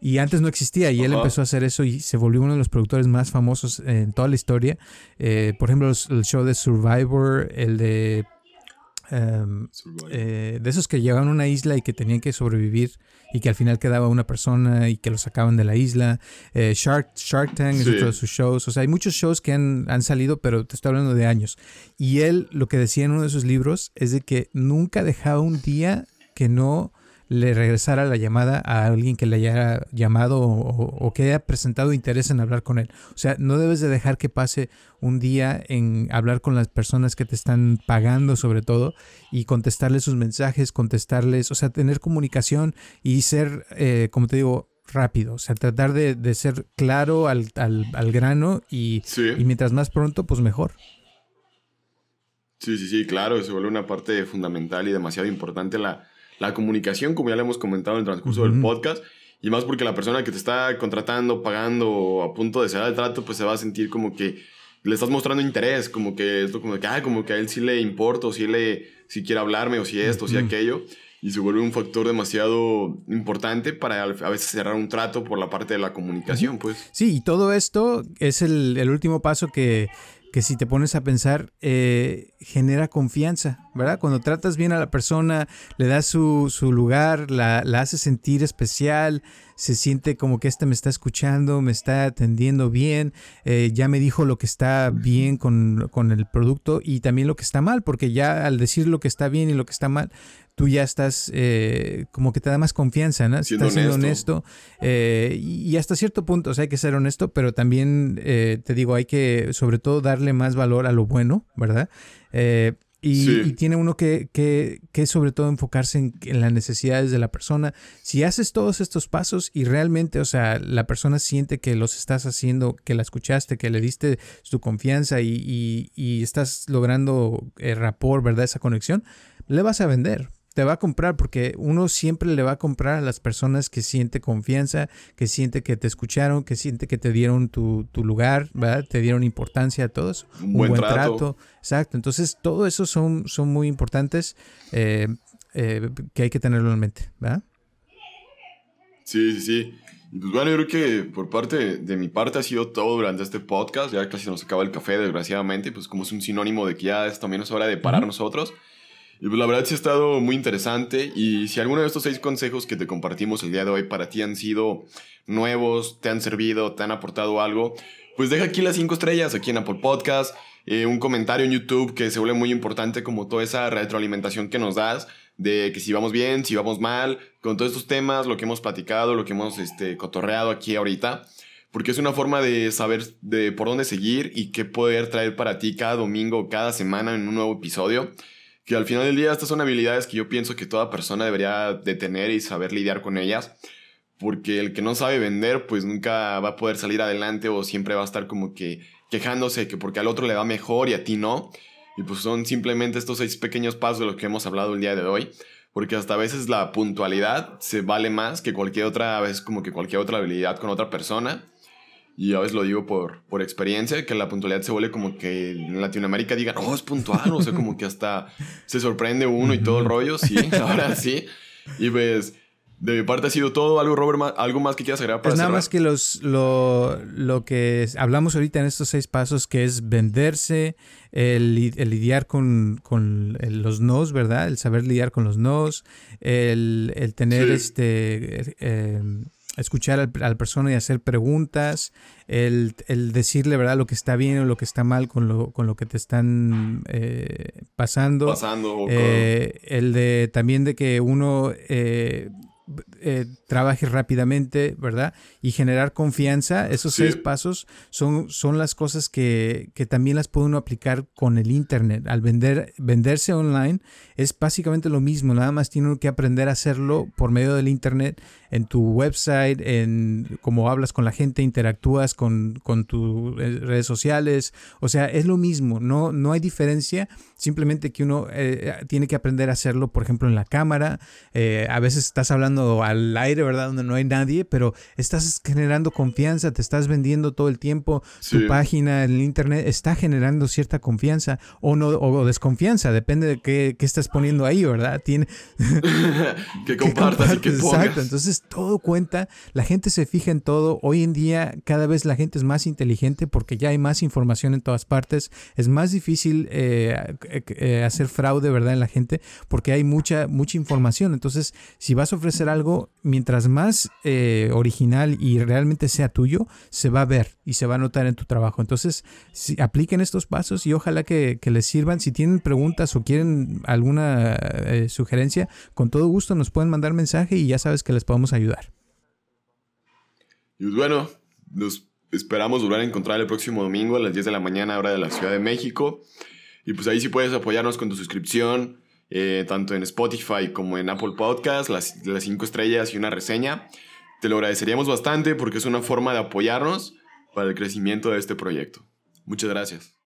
Y antes no existía y él empezó a hacer eso y se volvió uno de los productores más famosos en toda la historia. por ejemplo, el show de Survivor, el de Em, eh, de esos que llegaban a una isla y que tenían que sobrevivir y que al final quedaba una persona y que lo sacaban de la isla. Eh, Shark, Shark Tank es otro de sus shows. O sea, hay muchos shows que han, han, salido, pero te estoy hablando de años. Y él lo que decía en uno de sus libros es de que nunca dejaba un día que no le regresara la llamada a alguien que le haya llamado o, que haya presentado interés en hablar con él. O sea, no debes de dejar que pase un día en hablar con las personas que te están pagando sobre todo y contestarles sus mensajes, contestarles, o sea, tener comunicación y ser, eh, como te digo, rápido, o sea, tratar de, ser claro al, grano y, y mientras más pronto, pues mejor. Sí, sí, sí, claro, se vuelve una parte fundamental y demasiado importante la, la comunicación, como ya le hemos comentado en el transcurso del podcast. Y más porque la persona que te está contratando, pagando, a punto de cerrar el trato, pues se va a sentir como que le estás mostrando interés, como que esto, como que, ah, como que a él sí le importa, o si, le, si quiere hablarme, o si esto, o si aquello. Y se vuelve un factor demasiado importante para a veces cerrar un trato por la parte de la comunicación, pues. Sí, y todo esto es el, el último paso que que si te pones a pensar, eh, genera confianza, ¿verdad? Cuando tratas bien a la persona, le das su, lugar, la, la haces sentir especial, se siente como que este me está escuchando, me está atendiendo bien, eh, ya me dijo lo que está bien con, con, el producto y también lo que está mal, porque ya al decir lo que está bien y lo que está mal, tú ya estás eh, como que te da más confianza, ¿no? estás siendo honesto. Eh, y hasta cierto punto, o sea, hay que ser honesto, pero también te digo, hay que sobre todo darle más valor a lo bueno, ¿verdad? Y, tiene uno que, que, que, sobre todo enfocarse en, en, las necesidades de la persona. Si haces todos estos pasos y realmente, o sea, la persona siente que los estás haciendo, que la escuchaste, que le diste su confianza y, y, estás logrando el eh, rapport, ¿verdad? Esa conexión, le vas a vender te va a comprar porque uno siempre le va a comprar a las personas que siente confianza, que siente que te escucharon, que siente que te dieron tu, lugar, ¿verdad? Te dieron importancia a todos. Un, buen, trato. Exacto. Entonces, todo eso son, son muy importantes eh, eh, que hay que tenerlo en mente, ¿verdad? Sí, sí, sí. Pues bueno, yo creo que por parte de mi parte ha sido todo durante este podcast. Ya casi nos acaba el café, desgraciadamente. Pues como es un sinónimo de que ya es también es hora de parar nosotros. Y pues la verdad sí ha estado muy interesante. Y si alguno de estos seis consejos que te compartimos el día de hoy para ti han sido nuevos, te han servido, te han aportado algo, pues deja aquí las cinco estrellas aquí en Apple Podcast, eh, un comentario en YouTube que se vuelve muy importante como toda esa retroalimentación que nos das de que si vamos bien, si vamos mal, con todos estos temas, lo que hemos platicado, lo que hemos este, cotorreado aquí ahorita. Porque es una forma de saber de por dónde seguir y qué poder traer para ti cada domingo, cada semana en un nuevo episodio que al final del día estas son habilidades que yo pienso que toda persona debería de tener y saber lidiar con ellas, porque el que no sabe vender pues nunca va a poder salir adelante o siempre va a estar como que quejándose que porque al otro le va mejor y a ti no. Y pues son simplemente estos seis pequeños pasos de los que hemos hablado el día de hoy. Porque hasta a veces la puntualidad se vale más que cualquier otra, a como que cualquier otra habilidad con otra persona. Y a veces lo digo por, por experiencia, que la puntualidad se vuelve como que en Latinoamérica digan, oh, es puntual, o sea, como que hasta se sorprende uno y todo el rollo, sí, ahora sí. Y pues, de mi parte ha sido todo. ¿Algo, Robert, algo más que quieras agregar para pues nada más que los, lo, lo, que hablamos ahorita en estos seis pasos, que es venderse, el, lidiar con, con los nos, ¿verdad? El saber lidiar con los nos, el, el tener este... Eh, escuchar a la persona y hacer preguntas, el, decirle verdad lo que está bien o lo que está mal con lo, con lo que te están eh, pasando. Pasando. Eh, el de también de que uno eh, eh, trabaje rápidamente, ¿verdad? Y generar confianza, esos seis pasos son, son las cosas que, que, también las puede uno aplicar con el Internet. Al vender, venderse online es básicamente lo mismo, nada más tiene uno que aprender a hacerlo por medio del Internet, en tu website, en cómo hablas con la gente, interactúas con, con tus eh, redes sociales, o sea, es lo mismo, no, no hay diferencia, simplemente que uno eh, tiene que aprender a hacerlo, por ejemplo, en la cámara, a veces estás hablando al aire, ¿verdad? Donde no hay nadie, pero estás generando confianza, te estás vendiendo todo el tiempo, tu página, el internet está generando cierta confianza o no o desconfianza, depende de qué, qué estás poniendo ahí, ¿verdad? Tiene que compartas y que pongas. Exacto, entonces todo cuenta, la gente se fija en todo, hoy en día cada vez la gente es más inteligente porque ya hay más información en todas partes, es más difícil eh, eh, hacer fraude, ¿verdad? En la gente porque hay mucha, mucha información, entonces si vas a ofrecer algo, mientras más eh, original y realmente sea tuyo, se va a ver y se va a notar en tu trabajo. Entonces, si apliquen estos pasos y ojalá que, les sirvan. Si tienen preguntas o quieren alguna sugerencia, con todo gusto nos pueden mandar mensaje y ya sabes que les podemos ayudar. Y pues bueno, nos esperamos volver a encontrar el próximo domingo a las 10 de la mañana, hora de la Ciudad de México. Y pues ahí sí puedes apoyarnos con tu suscripción, eh, tanto en Spotify como en Apple Podcast, las, las cinco estrellas y una reseña. Te lo agradeceríamos bastante porque es una forma de apoyarnos para el crecimiento de este proyecto. Muchas gracias.